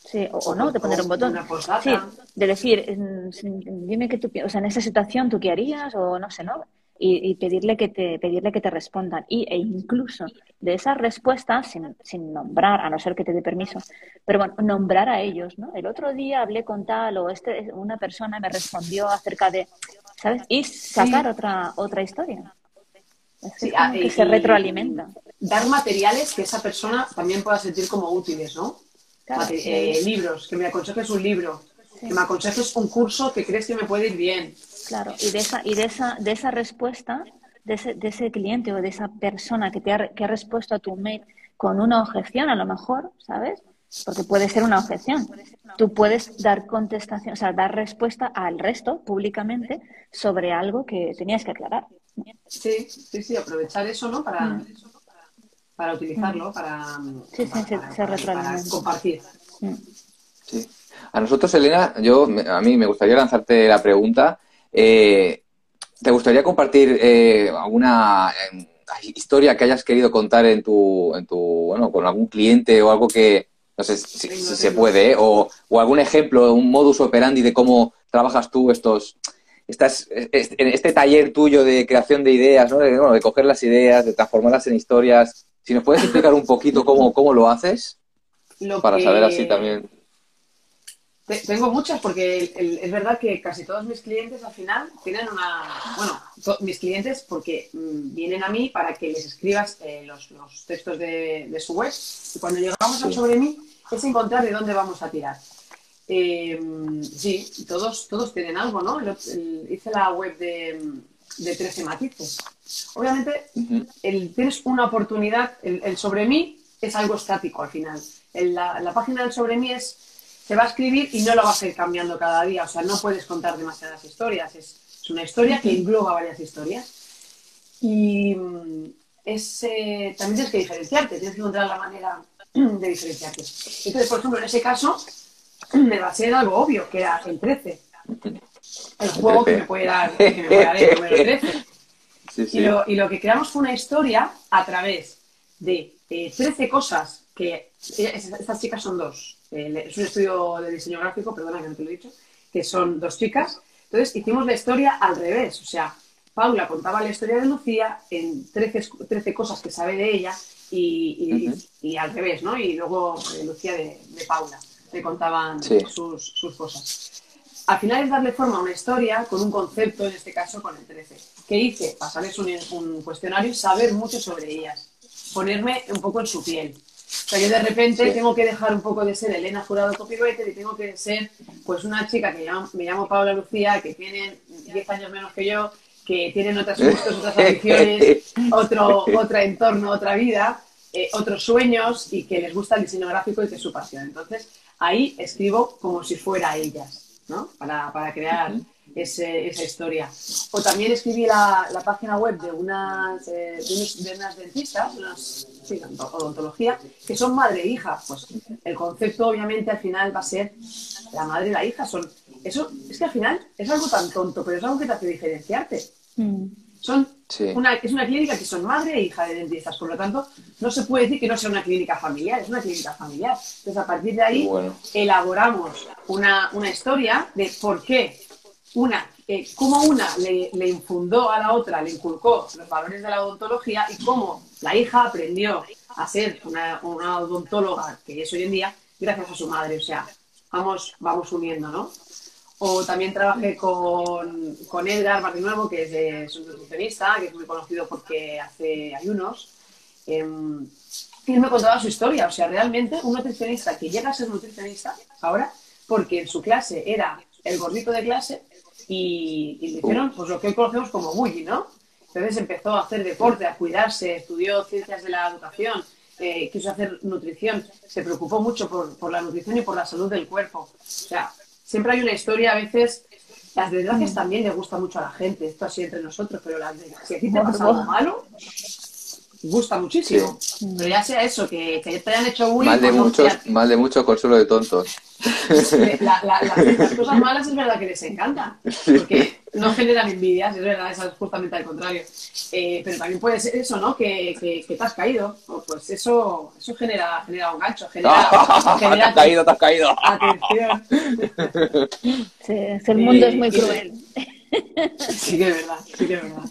Sí, o, no, de poner un botón. Sí, de decir, dime que tú, o sea, en esa situación tú qué harías o no sé, ¿no? Y, pedirle que te pedirle que te respondan. Y, e incluso de esa respuesta sin, sin, nombrar a no ser que te dé permiso pero bueno nombrar a ellos no el otro día hablé con tal o este una persona me respondió acerca de sabes y sacar otra otra historia. Es ah, que, se retroalimenta. dar materiales que esa persona también pueda sentir como útiles no eh, libros que me aconsejes un libro que me aconsejes un curso que crees que me puede ir bien Claro, y de esa, y de esa, de esa respuesta, de ese, de ese cliente o de esa persona que te ha, que ha respuesto a tu mail con una objeción, a lo mejor, ¿sabes? Porque puede ser una objeción. Tú puedes dar contestación, o sea, dar respuesta al resto públicamente sobre algo que tenías que aclarar. Sí, sí, sí, aprovechar eso, ¿no? Para, mm. para utilizarlo, mm. para, sí, sí, para, compartir. Mm. Sí. A nosotros, Elena, yo, a mí me gustaría lanzarte la pregunta eh, ¿Te gustaría compartir eh, alguna eh, historia que hayas querido contar en tu, en tu, bueno, con algún cliente o algo que, no sé si, se puede, o, algún ejemplo, un modus operandi de cómo trabajas tú estos, estás, en este taller tuyo de creación de ideas, ¿no? De, bueno, de coger las ideas, de transformarlas en historias. Si nos puedes explicar un poquito cómo, cómo lo haces, para saber así también. Tengo muchas porque es verdad que casi todos mis clientes al final tienen una... Bueno, mis clientes porque mm, vienen a mí para que les escribas eh, los, textos de, su web y cuando llegamos a sobre mí es encontrar de dónde vamos a tirar. Eh, sí, todos, todos tienen algo, ¿no? hice la web de, de 13 matices. Obviamente tienes una oportunidad, el, sobre mí es algo estático al final. la, la página del sobre mí es se va a escribir y no lo vas a ir cambiando cada día. O sea, no puedes contar demasiadas historias. Es, una historia que engloba varias historias. Y mm, es, eh, también tienes que diferenciarte, tienes que encontrar la manera de diferenciarte. Entonces, por ejemplo, en ese caso, me va a ser algo obvio, que era el 13. El juego que me puede dar, que me puede dar el número 13. Y, lo, y, lo, que creamos fue una historia a través de 13 eh, cosas que estas chicas son dos, es un estudio de diseño gráfico, perdona que no te lo he dicho, que son dos chicas. Entonces hicimos la historia al revés, o sea, Paula contaba la historia de Lucía en 13, 13 cosas que sabe de ella y, al revés, ¿no? Y luego eh, Lucía de, Paula, le contaban sus, sus, cosas. Al final es darle forma a una historia con un concepto, en este caso con el 13. ¿Qué hice? Pasarles un, un cuestionario y saber mucho sobre ellas, ponerme un poco en su piel. O sea, yo de repente tengo que dejar un poco de ser Elena Jurado copywriter y tengo que ser pues una chica que me llamo Paula Lucía, que tiene 10 años menos que yo, que tienen otros gustos, otras aficiones, otro, otro entorno, otra vida, eh, otros sueños y que les gusta el diseño gráfico y que es su pasión. Entonces, ahí escribo como si fuera ellas, ¿no? Para, para crear esa historia. O también escribí la, página web de unas, eh, de, unas dentistas, unas, sí, odontología, que son madre e hija. Pues el concepto obviamente al final va a ser la madre y la hija. Son, eso es que al final es algo tan tonto, pero es algo que te hace diferenciarte. Mm. Son una, es una clínica que son madre e hija de dentistas, por lo tanto, no se puede decir que no sea una clínica familiar, es una clínica familiar. Entonces, a partir de ahí, elaboramos una, una historia de por qué una, eh, cómo una le, infundó a la otra, le inculcó los valores de la odontología y cómo la hija aprendió a ser una, odontóloga que es hoy en día gracias a su madre. O sea, vamos, vamos uniendo, ¿no? O también trabajé con, con Edgar Nuevo, que es, de, un nutricionista, que es muy conocido porque hace ayunos. Em, y él me contaba su historia. O sea, realmente un nutricionista que llega a ser nutricionista ahora, porque en su clase era el gordito de clase, y, le hicieron pues lo que hoy conocemos como bullying, ¿no? Entonces empezó a hacer deporte, a cuidarse, estudió ciencias de la educación, eh, quiso hacer nutrición, se preocupó mucho por, la nutrición y por la salud del cuerpo. O sea, siempre hay una historia, a veces, las desgracias también le gusta mucho a la gente, esto así entre nosotros, pero las si a ti te pasa algo malo, gusta muchísimo. Pero ya sea eso, que, que te hayan hecho bullying. Mal de, muchos, mal de mucho consuelo de tontos. las cosas malas es verdad que les encanta, porque no generan envidias, es verdad, es justamente al contrario. Eh, pero también puede ser eso, ¿no? Que, que, te has caído. pues eso, eso genera, genera un gancho, genera, te has caído, te has caído. Atención. Sí, el mundo es muy cruel. Sí que es verdad, sí que es verdad.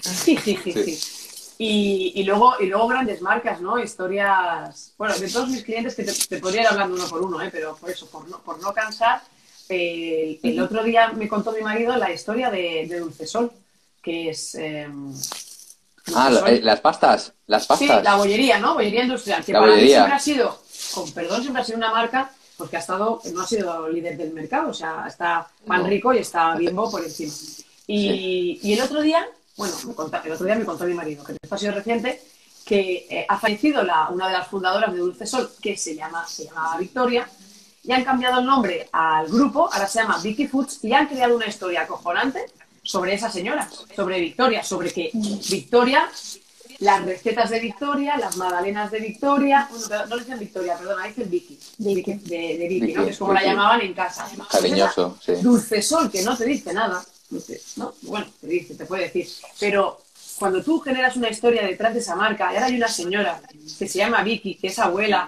Sí, sí, sí, sí. Y, luego, y luego grandes marcas, ¿no? Historias, bueno, de todos mis clientes que te, podría ir hablando uno por uno, ¿eh? Pero por eso, por no, por no cansar, eh, el otro día me contó mi marido la historia de, de Dulce Sol, que es... Em, ah, eh, las pastas, las pastas. Sí, la bollería, ¿no? Bollería industrial, que para mí siempre ha sido, con perdón, siempre ha sido una marca porque ha estado, no ha sido líder del mercado, o sea, está pan rico y está bimbo por encima. Y, y el otro día bueno, el otro día me contó mi marido, que esto ha sido reciente, que eh, ha fallecido la, una de las fundadoras de Dulce Sol, que se llama, se llama Victoria, y han cambiado el nombre al grupo, ahora se llama Vicky Foods, y han creado una historia acojonante sobre esa señora, sobre Victoria, sobre que Victoria, las recetas de Victoria, las magdalenas de Victoria, no le dicen Victoria, perdona, dicen Vicky, de, de Vicky, ¿no? que es como la llamaban en casa. Cariñoso, sí. Dulce Sol, que no te dice nada, ¿no? Bueno, te dice, te puede decir. Pero cuando tú generas una historia detrás de esa marca, y ahora hay una señora que se llama Vicky, que es abuela,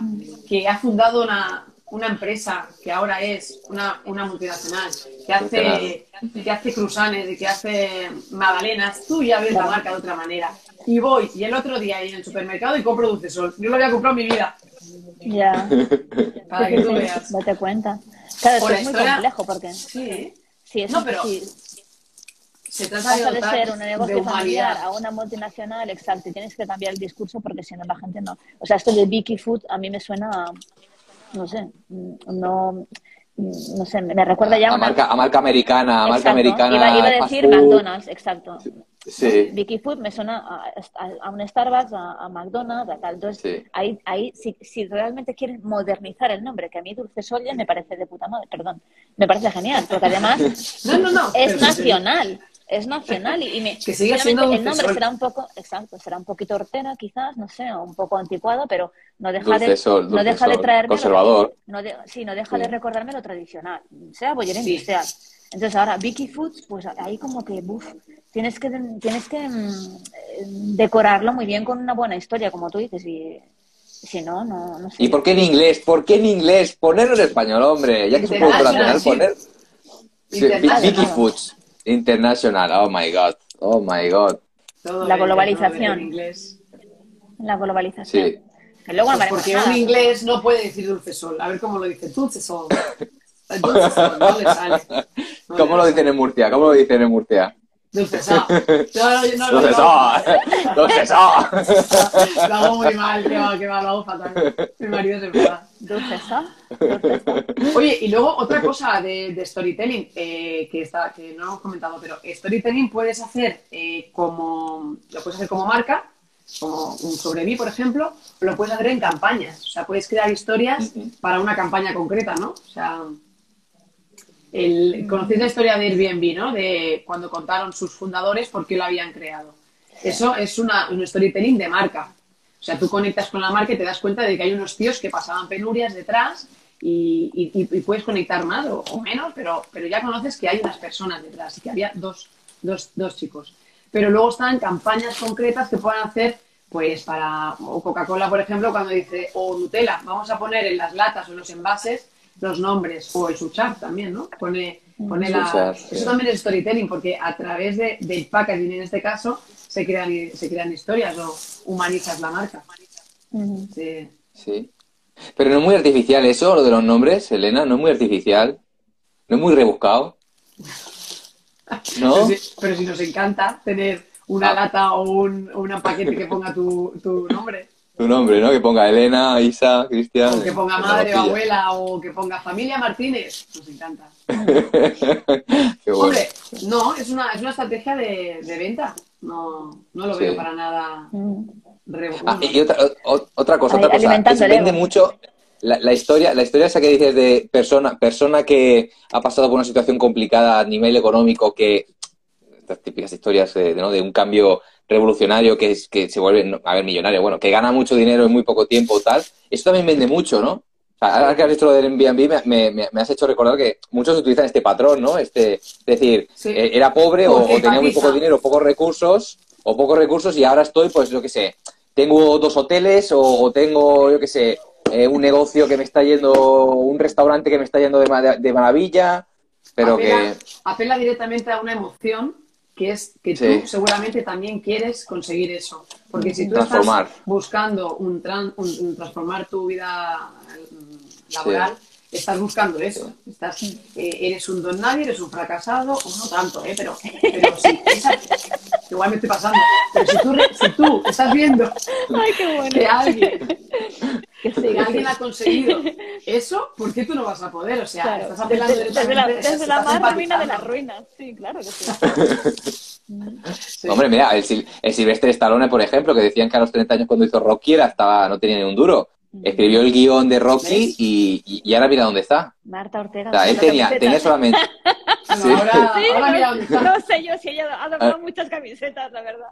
que ha fundado una, una empresa que ahora es una, una multinacional, que hace, que hace cruzanes que hace magdalenas, tú ya ves la marca de otra manera. Y voy, y el otro día en el supermercado y compro Dulce Sol. Yo lo había comprado en mi vida. Ya. Para que tú veas. Date cuenta. Claro, es muy historia- complejo porque Sí. si es No, pero si Se trata de, pasa de dotar ser un de negocio familiar a una multinacional, exacto, y tienes que cambiar el discurso porque si no la gente no. O sea, esto de Vicky Food a mí me suena, a- no sé, no, no sé, me recuerda ya A una- marca, a marca americana, a marca americana. Iba, iba a decir. McDonald's, exacto. Sí. Vicky Food me suena a, a- a un Starbucks, a, a McDonald's, a tal. Entonces, Sí. ahí, ahí si, si realmente quieren modernizar el nombre, que a mí Dulce Sol ya me parece de puta madre, perdón, me parece genial, porque además No, no, no. es sí, nacional, es nacional y, y me, Que sigue obviamente siendo el nombre Sol. será un poco, exacto, será un poquito hortera quizás, no sé, un poco anticuado, pero no deja Dulce de, Sol, no deja de traerme lo- conservador. no de- sí, no deja de recordarme lo tradicional, sea Sí. sea. Entonces ahora Vicky Foods, pues ahí como que, buf, tienes que tienes que mm, eh, decorarlo muy bien con una buena historia, como tú dices, y si no, no, no sé. ¿Y por qué en inglés? ¿Por qué en inglés? Ponerlo en español, hombre. Ya que es un producto nacional, poner... Sí. Vicky Foods. International. Oh my God. Oh my God. Todo La globalización. La globalización. Sí. Que luego Pues porque nada. un inglés no puede decir dulce sol. A ver cómo lo dice. Dulce sol. Dulce sol, no le sale. No ¿Cómo le lo dicen en Murcia? ¿Cómo lo dicen en Murcia? Dulce sol. Yo no, no lo ¡Dulce digo. sol! ¡Dulce sol! Lo hago muy mal, que va, que va, lo hago fatal. Mi marido se enfada. Dulce Sol, Dulce Sol. Oye, y luego otra cosa de, de storytelling eh, que, está, que no hemos comentado, pero storytelling puedes hacer eh, como, lo puedes hacer como marca, como un sobre mí, por ejemplo, o lo puedes hacer en campañas. O sea, puedes crear historias para una campaña concreta, ¿no? O sea, el, conocéis la historia de Airbnb, ¿no? De cuando contaron sus fundadores por qué lo habían creado. Eso es una, un storytelling de marca. O sea, tú conectas con la marca y te das cuenta de que hay unos tíos que pasaban penurias detrás y, y- y puedes conectar más o, o menos, pero, pero ya conoces que hay unas personas detrás y que había dos, dos, dos chicos. Pero luego están campañas concretas que puedan hacer, pues para, Coca-Cola, por ejemplo, cuando dice, o Nutella, vamos a poner en las latas o en los envases los nombres, o el Suchar también, ¿no? Pone, pone la... Sí. Eso también es storytelling, porque a través de, del packaging, en este caso, se crean, se crean historias o humanizas la marca. Ujú. Sí. Sí. Pero no es muy artificial eso, lo de los nombres, Elena, no es muy artificial. No es muy rebuscado. ¿No? Pero, si, pero si nos encanta tener una Ah. lata o un, un paquete que ponga tu, tu nombre, Tu nombre, ¿no? Que ponga Elena, Isa, Cristian. o que ponga madre o abuela, o que ponga familia Martínez, nos encanta. Qué bueno. Hombre, no, es una, es una estrategia de, de venta. No, no lo Sí. veo para nada Mm. Ah, y otra, o- otra cosa, otra cosa. que se vende mucho la, la historia, la historia esa que dices de persona, persona que ha pasado por una situación complicada a nivel económico, que estas típicas historias de, ¿no? de un cambio revolucionario que es que se vuelve, a ver, millonario, bueno, que gana mucho dinero en muy poco tiempo tal, eso también vende mucho, ¿no? Ahora que has dicho lo del Airbnb, me, me, me has hecho recordar que muchos utilizan este patrón, ¿no? Este, es decir, Sí. eh, era pobre o, tenía muy poco dinero, pocos recursos, o pocos recursos y ahora estoy, pues, yo qué sé, tengo dos hoteles o, o tengo, yo qué sé, eh, un negocio que me está yendo, un restaurante que me está yendo de, ma- de maravilla, pero apela, que... apela directamente a una emoción que es que Sí. tú seguramente también quieres conseguir eso. Porque si tú Transformar. estás buscando un, tran- un- un transformar tu vida mm, laboral, estás buscando eso. Estás, eh, eres un don nadie, eres un fracasado, o no tanto, ¿eh? pero, pero sí, esa- igual me estoy pasando. Pero si tú, re- si tú estás viendo Ay, qué bueno. que alguien Que sí, que que alguien sí. ha conseguido eso, ¿por qué tú no vas a poder? O sea, Claro. estás apelando Desde, desde la, desde la más ruina de las ruinas. Sí, claro que sí. Sí. Hombre, mira, el, Sil- el Silvestre Stallone, por ejemplo, que decían que a los 30 años cuando hizo Rocky era, estaba, no tenía ni un duro. Escribió el guion de Rocky y, y- y ahora mira dónde está. Marta Ortega. O sea, él tenía, tenía solamente... Bueno, Sí. ahora, Sí, ahora mira no, dónde está. no sé yo si ella ha adoptado muchas camisetas, la verdad.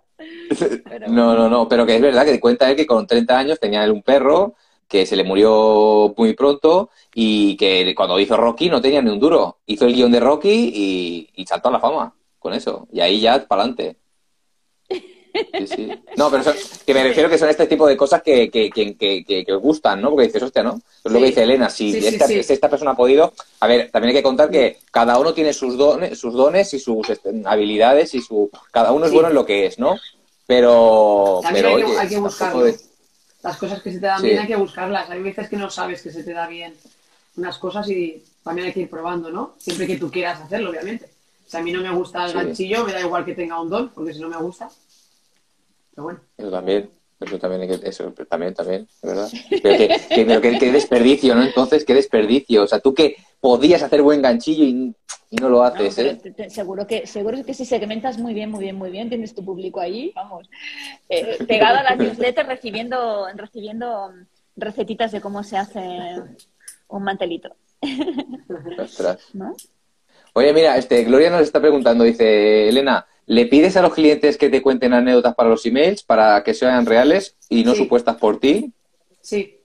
Pero No, no, no, pero que es verdad que cuenta él que con 30 años tenía él un perro que se le murió muy pronto y que cuando hizo Rocky no tenía ni un duro. Hizo el guion de Rocky y, y saltó a la fama con eso. Y ahí ya para adelante. Sí, sí. No, pero son- que me refiero que son este tipo de cosas que, que, que, que, gustan, ¿no? Porque dices, hostia, ¿no? Es lo que dice Elena, si, esta, esta persona ha podido... A ver, también hay que contar que cada uno tiene sus dones, sus dones y sus este, habilidades y su... Cada uno es bueno en lo que es, ¿no? Pero... También pero hay, que, oye, hay que buscarlo. es- Las cosas que se te dan bien hay que buscarlas. Hay veces que no sabes que se te da bien unas cosas y también hay que ir probando, ¿no? Siempre que tú quieras hacerlo, obviamente. Si a mí no me gusta el ganchillo, me da igual que tenga un don, porque si no me gusta. Pero bueno. Eso también, eso también, hay que- eso también, también, verdad. Pero, que, que- pero que- qué desperdicio, ¿no? Entonces, qué desperdicio. O sea, tú que podías hacer buen ganchillo y, y no lo No, haces, pero ¿eh? te- te- seguro que seguro que si segmentas muy bien, muy bien, muy bien, tienes tu público ahí, vamos, eh, pegado a la newsletter recibiendo, recibiendo recetitas de cómo se hace un mantelito, Ostras. ¿no? Oye, mira, este, Gloria nos está preguntando, dice, Elena, ¿le pides a los clientes que te cuenten anécdotas para los emails para que sean reales y no Sí. supuestas por ti? Sí,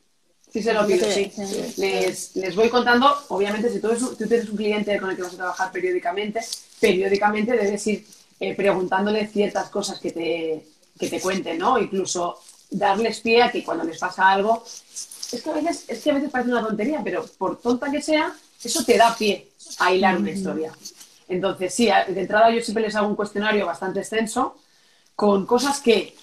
sí se lo pido, sí. Sí. Les, les voy contando, obviamente, si tú, eres un- tú tienes un cliente con el que vas a trabajar periódicamente, periódicamente debes ir eh, preguntándole ciertas cosas que te, que te cuenten, ¿no? Incluso darles pie a que cuando les pasa algo, es que a veces, es que a veces parece una tontería, pero por tonta que sea, eso te da pie a hilar una historia. Entonces, sí, de entrada yo siempre les hago un cuestionario bastante extenso con cosas que,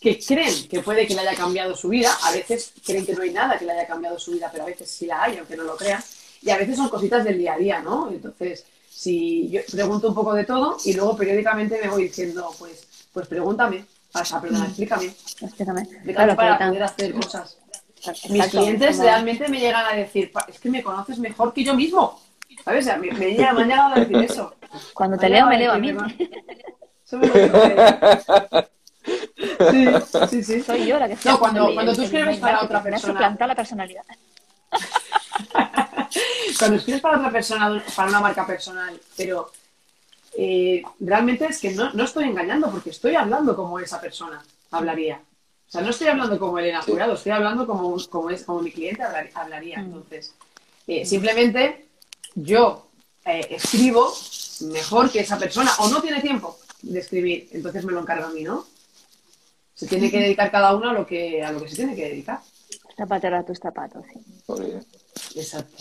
que creen que puede que le haya cambiado su vida. A veces creen que no hay nada que le haya cambiado su vida, pero a veces sí la hay, aunque no lo crean. Y a veces son cositas del día a día, ¿no? Entonces, si yo pregunto un poco de todo y luego periódicamente me voy diciendo, pues, pues pregúntame, o sea, perdona, explícame, Explícame. Claro, para tan- poder hacer cosas. exacto, Mis clientes como- realmente me llegan a decir, "Pa, es que me conoces mejor que yo mismo. ¿Sabes? O sea, me, me, han llegado a decir eso. Cuando te leo, me leo a mí. "Ma- Eso me lo dice. Sí, sí, sí. Soy yo la que estoy No, cuando- el- cuando tú escribes para otra ha persona. suplantado la personalidad. Cuando escribes para otra persona, para una marca personal, pero eh, realmente es que no, no estoy engañando porque estoy hablando como esa persona hablaría. O sea, no estoy hablando como Elena. Jurado, estoy hablando como, como, es, como mi cliente hablar- hablaría. Mm. Entonces, eh, simplemente yo eh, escribo mejor que esa persona o no tiene tiempo de escribir, entonces me lo encarga a mí, ¿no? Se tiene que dedicar cada uno a lo que, a lo que se tiene que dedicar. Zapatero a tus zapatos, sí. Exacto.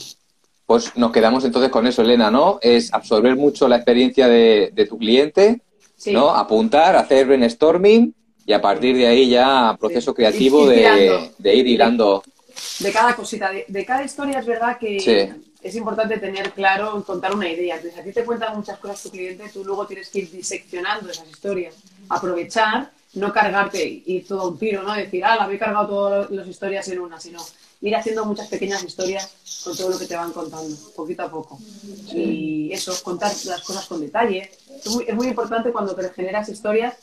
Pues nos quedamos entonces con eso, Elena, ¿no? Es absorber mucho la experiencia de, de tu cliente, Sí. ¿no? Apuntar, hacer brainstorming y a partir de ahí ya proceso Sí. creativo Ir- ir de, de ir hilando. de cada cosita, de, de cada historia es verdad que Sí. Es importante tener claro, contar una idea. Entonces, a ti te cuentan muchas cosas tu cliente, tú luego tienes que ir diseccionando esas historias, aprovechar, no cargarte y ir todo a un tiro, ¿no? Decir, ah, la he cargado todas las historias en una, sino ir haciendo muchas pequeñas historias con todo lo que te van contando, poquito a poco. Y eso, contar las cosas con detalle. Es muy, es muy importante cuando te generas historias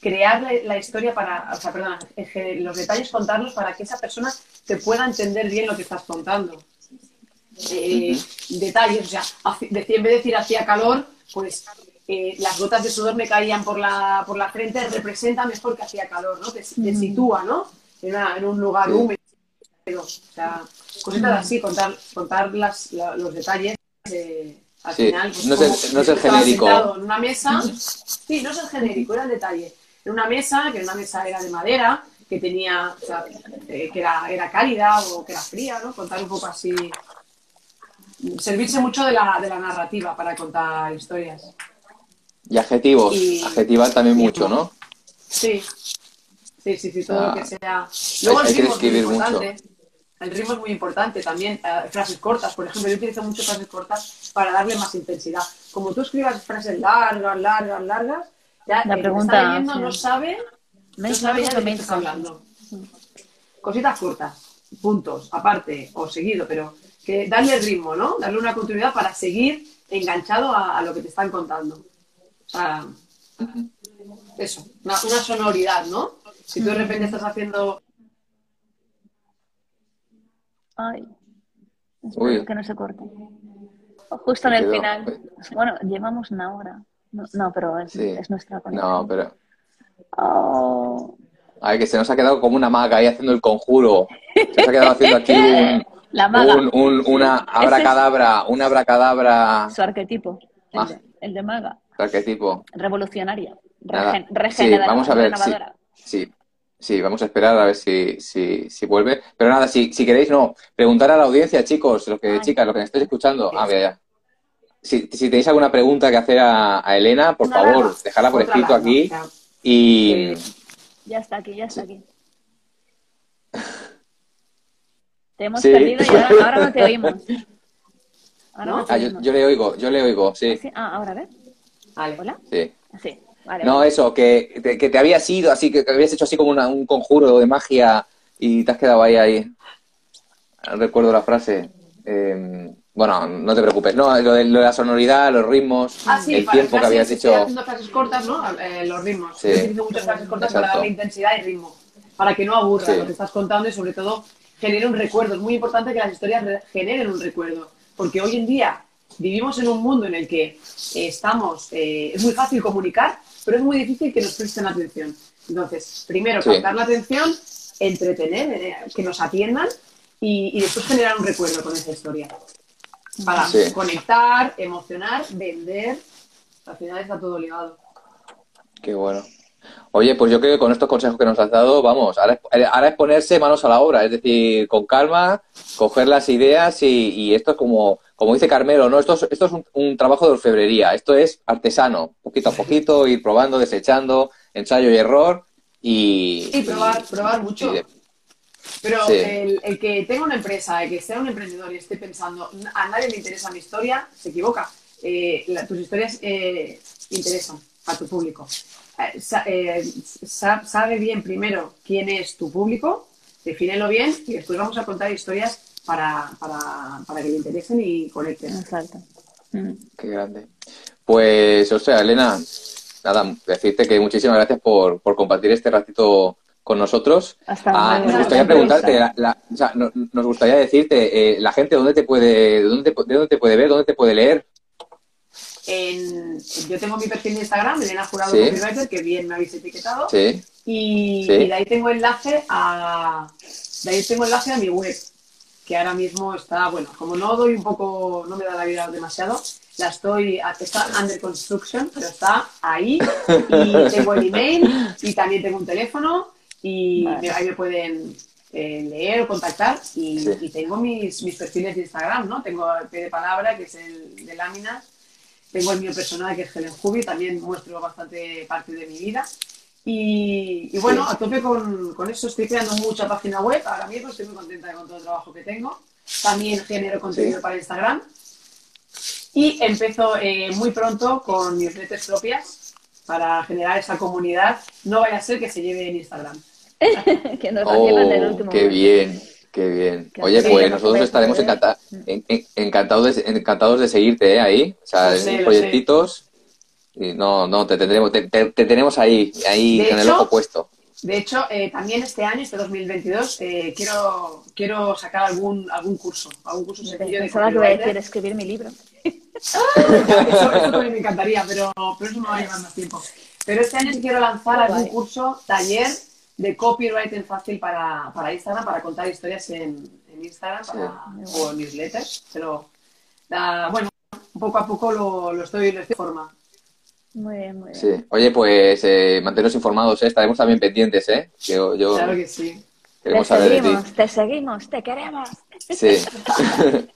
crear la, historia para, o sea, perdona, los detalles contarlos para que esa persona te pueda entender bien lo que estás contando. Eh, Detalles, o sea, en vez de decir hacía calor, pues eh, las gotas de sudor me caían por la, por la frente, representa mejor que hacía calor, ¿no? Te, te sitúa, ¿no? En, una- en un lugar húmedo. O sea, cositas así, contar, contar las, la- los detalles. eh, al Sí, final, pues, no es el- como no es el estaba genérico. en una mesa, sí, no es el genérico, era el detalle. En una mesa, que una mesa era de madera, que tenía, o sea, eh, que era, era cálida o que era fría, ¿no? Contar un poco así. Servirse mucho de la, de la narrativa para contar historias. Y adjetivos, Y- adjetivar también mucho, ¿no? Sí, sí, sí, sí, todo Ah, lo que sea. Luego hay el que ritmo es muy mucho. importante. El ritmo es muy importante también. eh, frases cortas, por ejemplo, yo utilizo mucho frases cortas para darle más intensidad. Como tú escribas frases largas, largas, largas, ya La el que te pregunta, está leyendo sí. no sabe, Me no sabe ya de qué estás hablando. Cositas cortas, puntos, aparte o seguido, pero que darle el ritmo, ¿no? Darle una continuidad para seguir enganchado a, a lo que te están contando. O sea, eso, una, una sonoridad, ¿no? Si tú de repente estás haciendo Ay, Uy. espero que no se corte. Justo en el final. Bueno, llevamos una hora. No, no, pero es, Sí. es nuestra conexión. No, pero... Oh, Ay, que se nos ha quedado como una maga ahí haciendo el conjuro. Se nos ha quedado haciendo aquí un, la maga, un, un- una abracadabra, una abracadabra su arquetipo. El Ah. de, el de maga. arquetipo. Revolucionaria. Regen, sí, vamos a ver. Sí, sí, vamos a esperar a ver si, si, si vuelve. Pero nada, si, si queréis, no, preguntar a la audiencia, chicos, los que, chicas, los que me estáis escuchando. Ah, mira, ya. Si, si, tenéis alguna pregunta que hacer a, a Elena, por favor, dejadla por escrito aquí. Y. Ya está aquí, ya está aquí. Te hemos perdido y ahora, no te oímos. ah, yo, le oigo, yo le oigo, sí. Ah, ahora, ¿ves? Vale. ¿Hola? Sí. Sí. no, eso, que te, que te habías ido, así que, habías hecho así como un conjuro de magia y te has quedado ahí, ahí. recuerdo la frase. Em, bueno, no te preocupes, no, lo de, la sonoridad, los ritmos, ah, el tiempo que habías hecho. haciendo frases cortas, ¿no? Eh, los ritmos. Sí. Estoy muchas frases cortas para darle intensidad y ritmo, para que no aburra lo que estás contando y sobre todo genere un recuerdo. Es muy importante que las historias generen un recuerdo, porque hoy en día vivimos en un mundo en el que estamos, eh, es muy fácil comunicar, pero es muy difícil que nos presten atención. Entonces, primero, captar la atención, entretener, eh, que nos atiendan y, después generar un recuerdo con esa historia. Para conectar, emocionar, vender. Al final está todo ligado. Qué bueno. Oye, pues yo creo que con estos consejos que nos has dado, vamos, ahora es, ponerse manos a la obra, es decir, con calma, coger las ideas y, esto es como, como dice Carmelo, ¿no? Esto es, esto es un, trabajo de orfebrería, esto es artesano, poquito a poquito, ir probando, desechando, ensayo y error y... Sí, probar, probar mucho. Pero el, que tenga una empresa, el que sea un emprendedor y esté pensando, a nadie le interesa mi historia, se equivoca. Eh, tus historias eh, interesan a tu público. Eh, eh, sabe bien primero quién es tu público, defínelo bien y después vamos a contar historias para, para, que le interesen y conecten. Exacto. Mm. Qué grande. Pues, o sea, Elena, nada, decirte que muchísimas gracias por, por compartir este ratito con nosotros. Hasta ah, nos gustaría preguntarte, o sea, nos gustaría decirte, eh, la gente, ¿dónde te puede, dónde de dónde te puede ver, dónde te puede leer? Yo tengo mi perfil de Instagram, Elena Jurado Copywriter, que bien me habéis etiquetado. Y, de ahí tengo enlace a de ahí tengo enlace a mi web, que ahora mismo está, bueno, como no doy un poco, no me da la vida demasiado, la estoy, está under construction, pero está ahí. Y tengo el email y también tengo un teléfono y ahí me pueden eh, leer o contactar. Y, tengo mis, mis perfiles de Instagram, ¿no? Tengo el P de palabra, que es el de láminas, tengo el mío personal, que es Helen Hubi, también muestro bastante parte de mi vida. Y, bueno, a tope con, con, eso, estoy creando mucha página web. Ahora mismo estoy muy contenta con todo el trabajo que tengo. También genero contenido para Instagram. Y empiezo eh, muy pronto con newsletters propias para generar esa comunidad. No vaya a ser que se lleve en Instagram. que nos oh, el último Qué bien. Qué bien. Oye, pues nosotros estaremos encantados, de, encantados de seguirte ¿eh? ahí, o sea, en proyectitos. Y no, no, te tendremos, te, tenemos ahí, ahí en el ojo puesto. De hecho, eh, también este año, este 2022, eh, quiero, quiero sacar algún, algún curso, algún curso sencillo de Pensaba que iba a decir escribir mi libro. eso, eso, también me encantaría, pero, pero eso me va a llevar más tiempo. Pero este año quiero lanzar algún curso, taller, de copywriting fácil para, para Instagram, para contar historias en, en Instagram o newsletters. Pero bueno, poco a poco lo, lo estoy, lo estoy forma. Muy bien, muy bien. Sí. Oye, pues eh, mantenernos informados, ¿eh? estaremos también pendientes, ¿eh? Yo, yo claro que sí. Te seguimos, te seguimos, te queremos. Sí.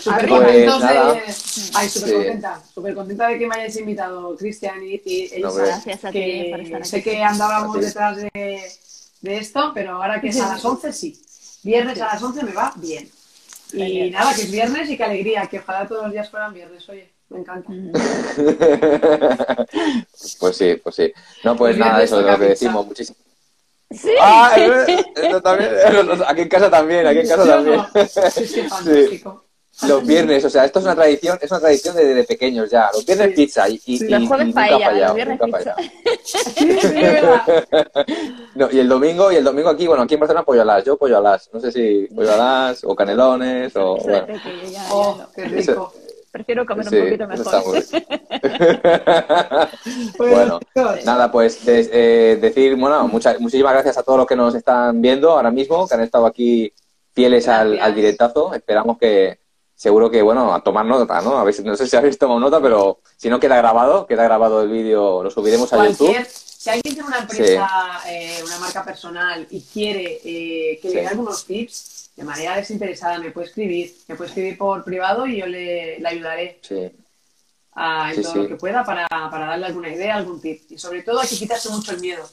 Súper entonces, ay, súper contenta, súper contenta de que me hayáis invitado, Cristian y, y Gracias a ti por estar aquí. Sé que andábamos detrás de, de, esto, pero ahora que es a las 11, sí. Viernes a las 11 me va bien. Y nada, que es viernes y qué alegría, que ojalá todos los días fueran viernes, oye, me encanta. pues sí, pues sí. No, pues nada, eso es lo que decimos, muchísimo. Sí. Ah, eso también. Aquí en casa también, aquí en casa también. Sí, sí, fantástico. Los viernes, o sea, esto es una tradición, es una tradición de, de pequeños ya. Los viernes pizza y, y, y paella, los viernes pizza. no, y el domingo, y el domingo aquí, bueno, aquí en Barcelona pollo alas, yo pollo alas, no sé si pollo alas o canelones o bueno. Oh, qué rico. Prefiero comer un poquito mejor. bueno, nada, pues eh, decir, bueno, muchas, muchísimas gracias a todos los que nos están viendo ahora mismo, que han estado aquí fieles al, al directazo. Esperamos que, seguro que, bueno, a tomar nota, ¿no? A ver no sé si habéis tomado nota, pero si no queda grabado, queda grabado el vídeo, lo subiremos a YouTube. Si alguien tiene una empresa, eh, una marca personal y quiere eh, que le dé algunos tips, de manera desinteresada, me puede escribir. Me puede escribir por privado y yo le, le ayudaré Sí, a, en todo lo que pueda para, para darle alguna idea, algún tip. Y sobre todo hay que quitarse mucho el miedo.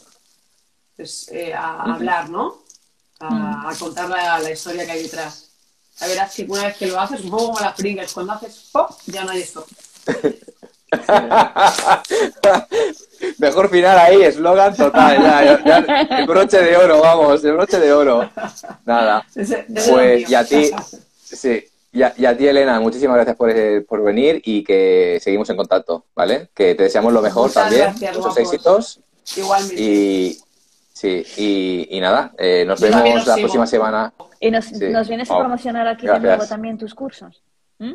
Pues, eh, a, hablar, ¿no? A, a contar la, la historia que hay detrás. La verdad es que una vez que lo haces, un poco como las Pringles, cuando haces ¡pop! ya no hay esto. Mejor final ahí, eslogan total, ya, ya, el broche de oro, vamos, el broche de oro. Nada, pues es y a ti, sí, y a, y a ti Elena, muchísimas gracias por, eh, por venir y que seguimos en contacto, ¿vale? Que te deseamos lo mejor Muchas también, gracias, muchos éxitos Igualmente. y sí, y, y nada, eh, nos vemos os la sigo. próxima semana. ¿Y nos, Sí. nos vienes a Oh, promocionar aquí gracias. de nuevo también tus cursos? ¿Mm?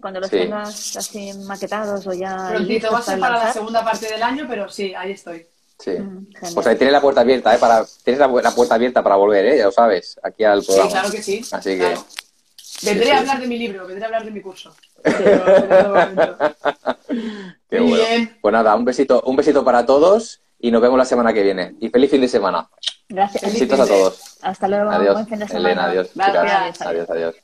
Cuando los Sí. tengas así maquetados o ya Prontito, listos va a ser para la segunda parte del año, pero sí, ahí estoy. Sí. Mm. Pues ahí tienes la puerta abierta, ¿eh? Para, tienes la, la puerta abierta para volver, ¿eh? Ya lo sabes, aquí al Sí, programa. claro que sí. Así que-. Vendré Sí, a sí. hablar de mi libro, vendré a hablar de mi curso. Pero-. Qué Muy bueno. bien. Pues nada, un besito, un besito para todos y nos vemos la semana que viene. Y feliz fin de semana. Gracias. Feliz Besitos a todos. Hasta luego. Adiós. Buen fin de semana. Elena, adiós. Gracias. Adiós, adiós.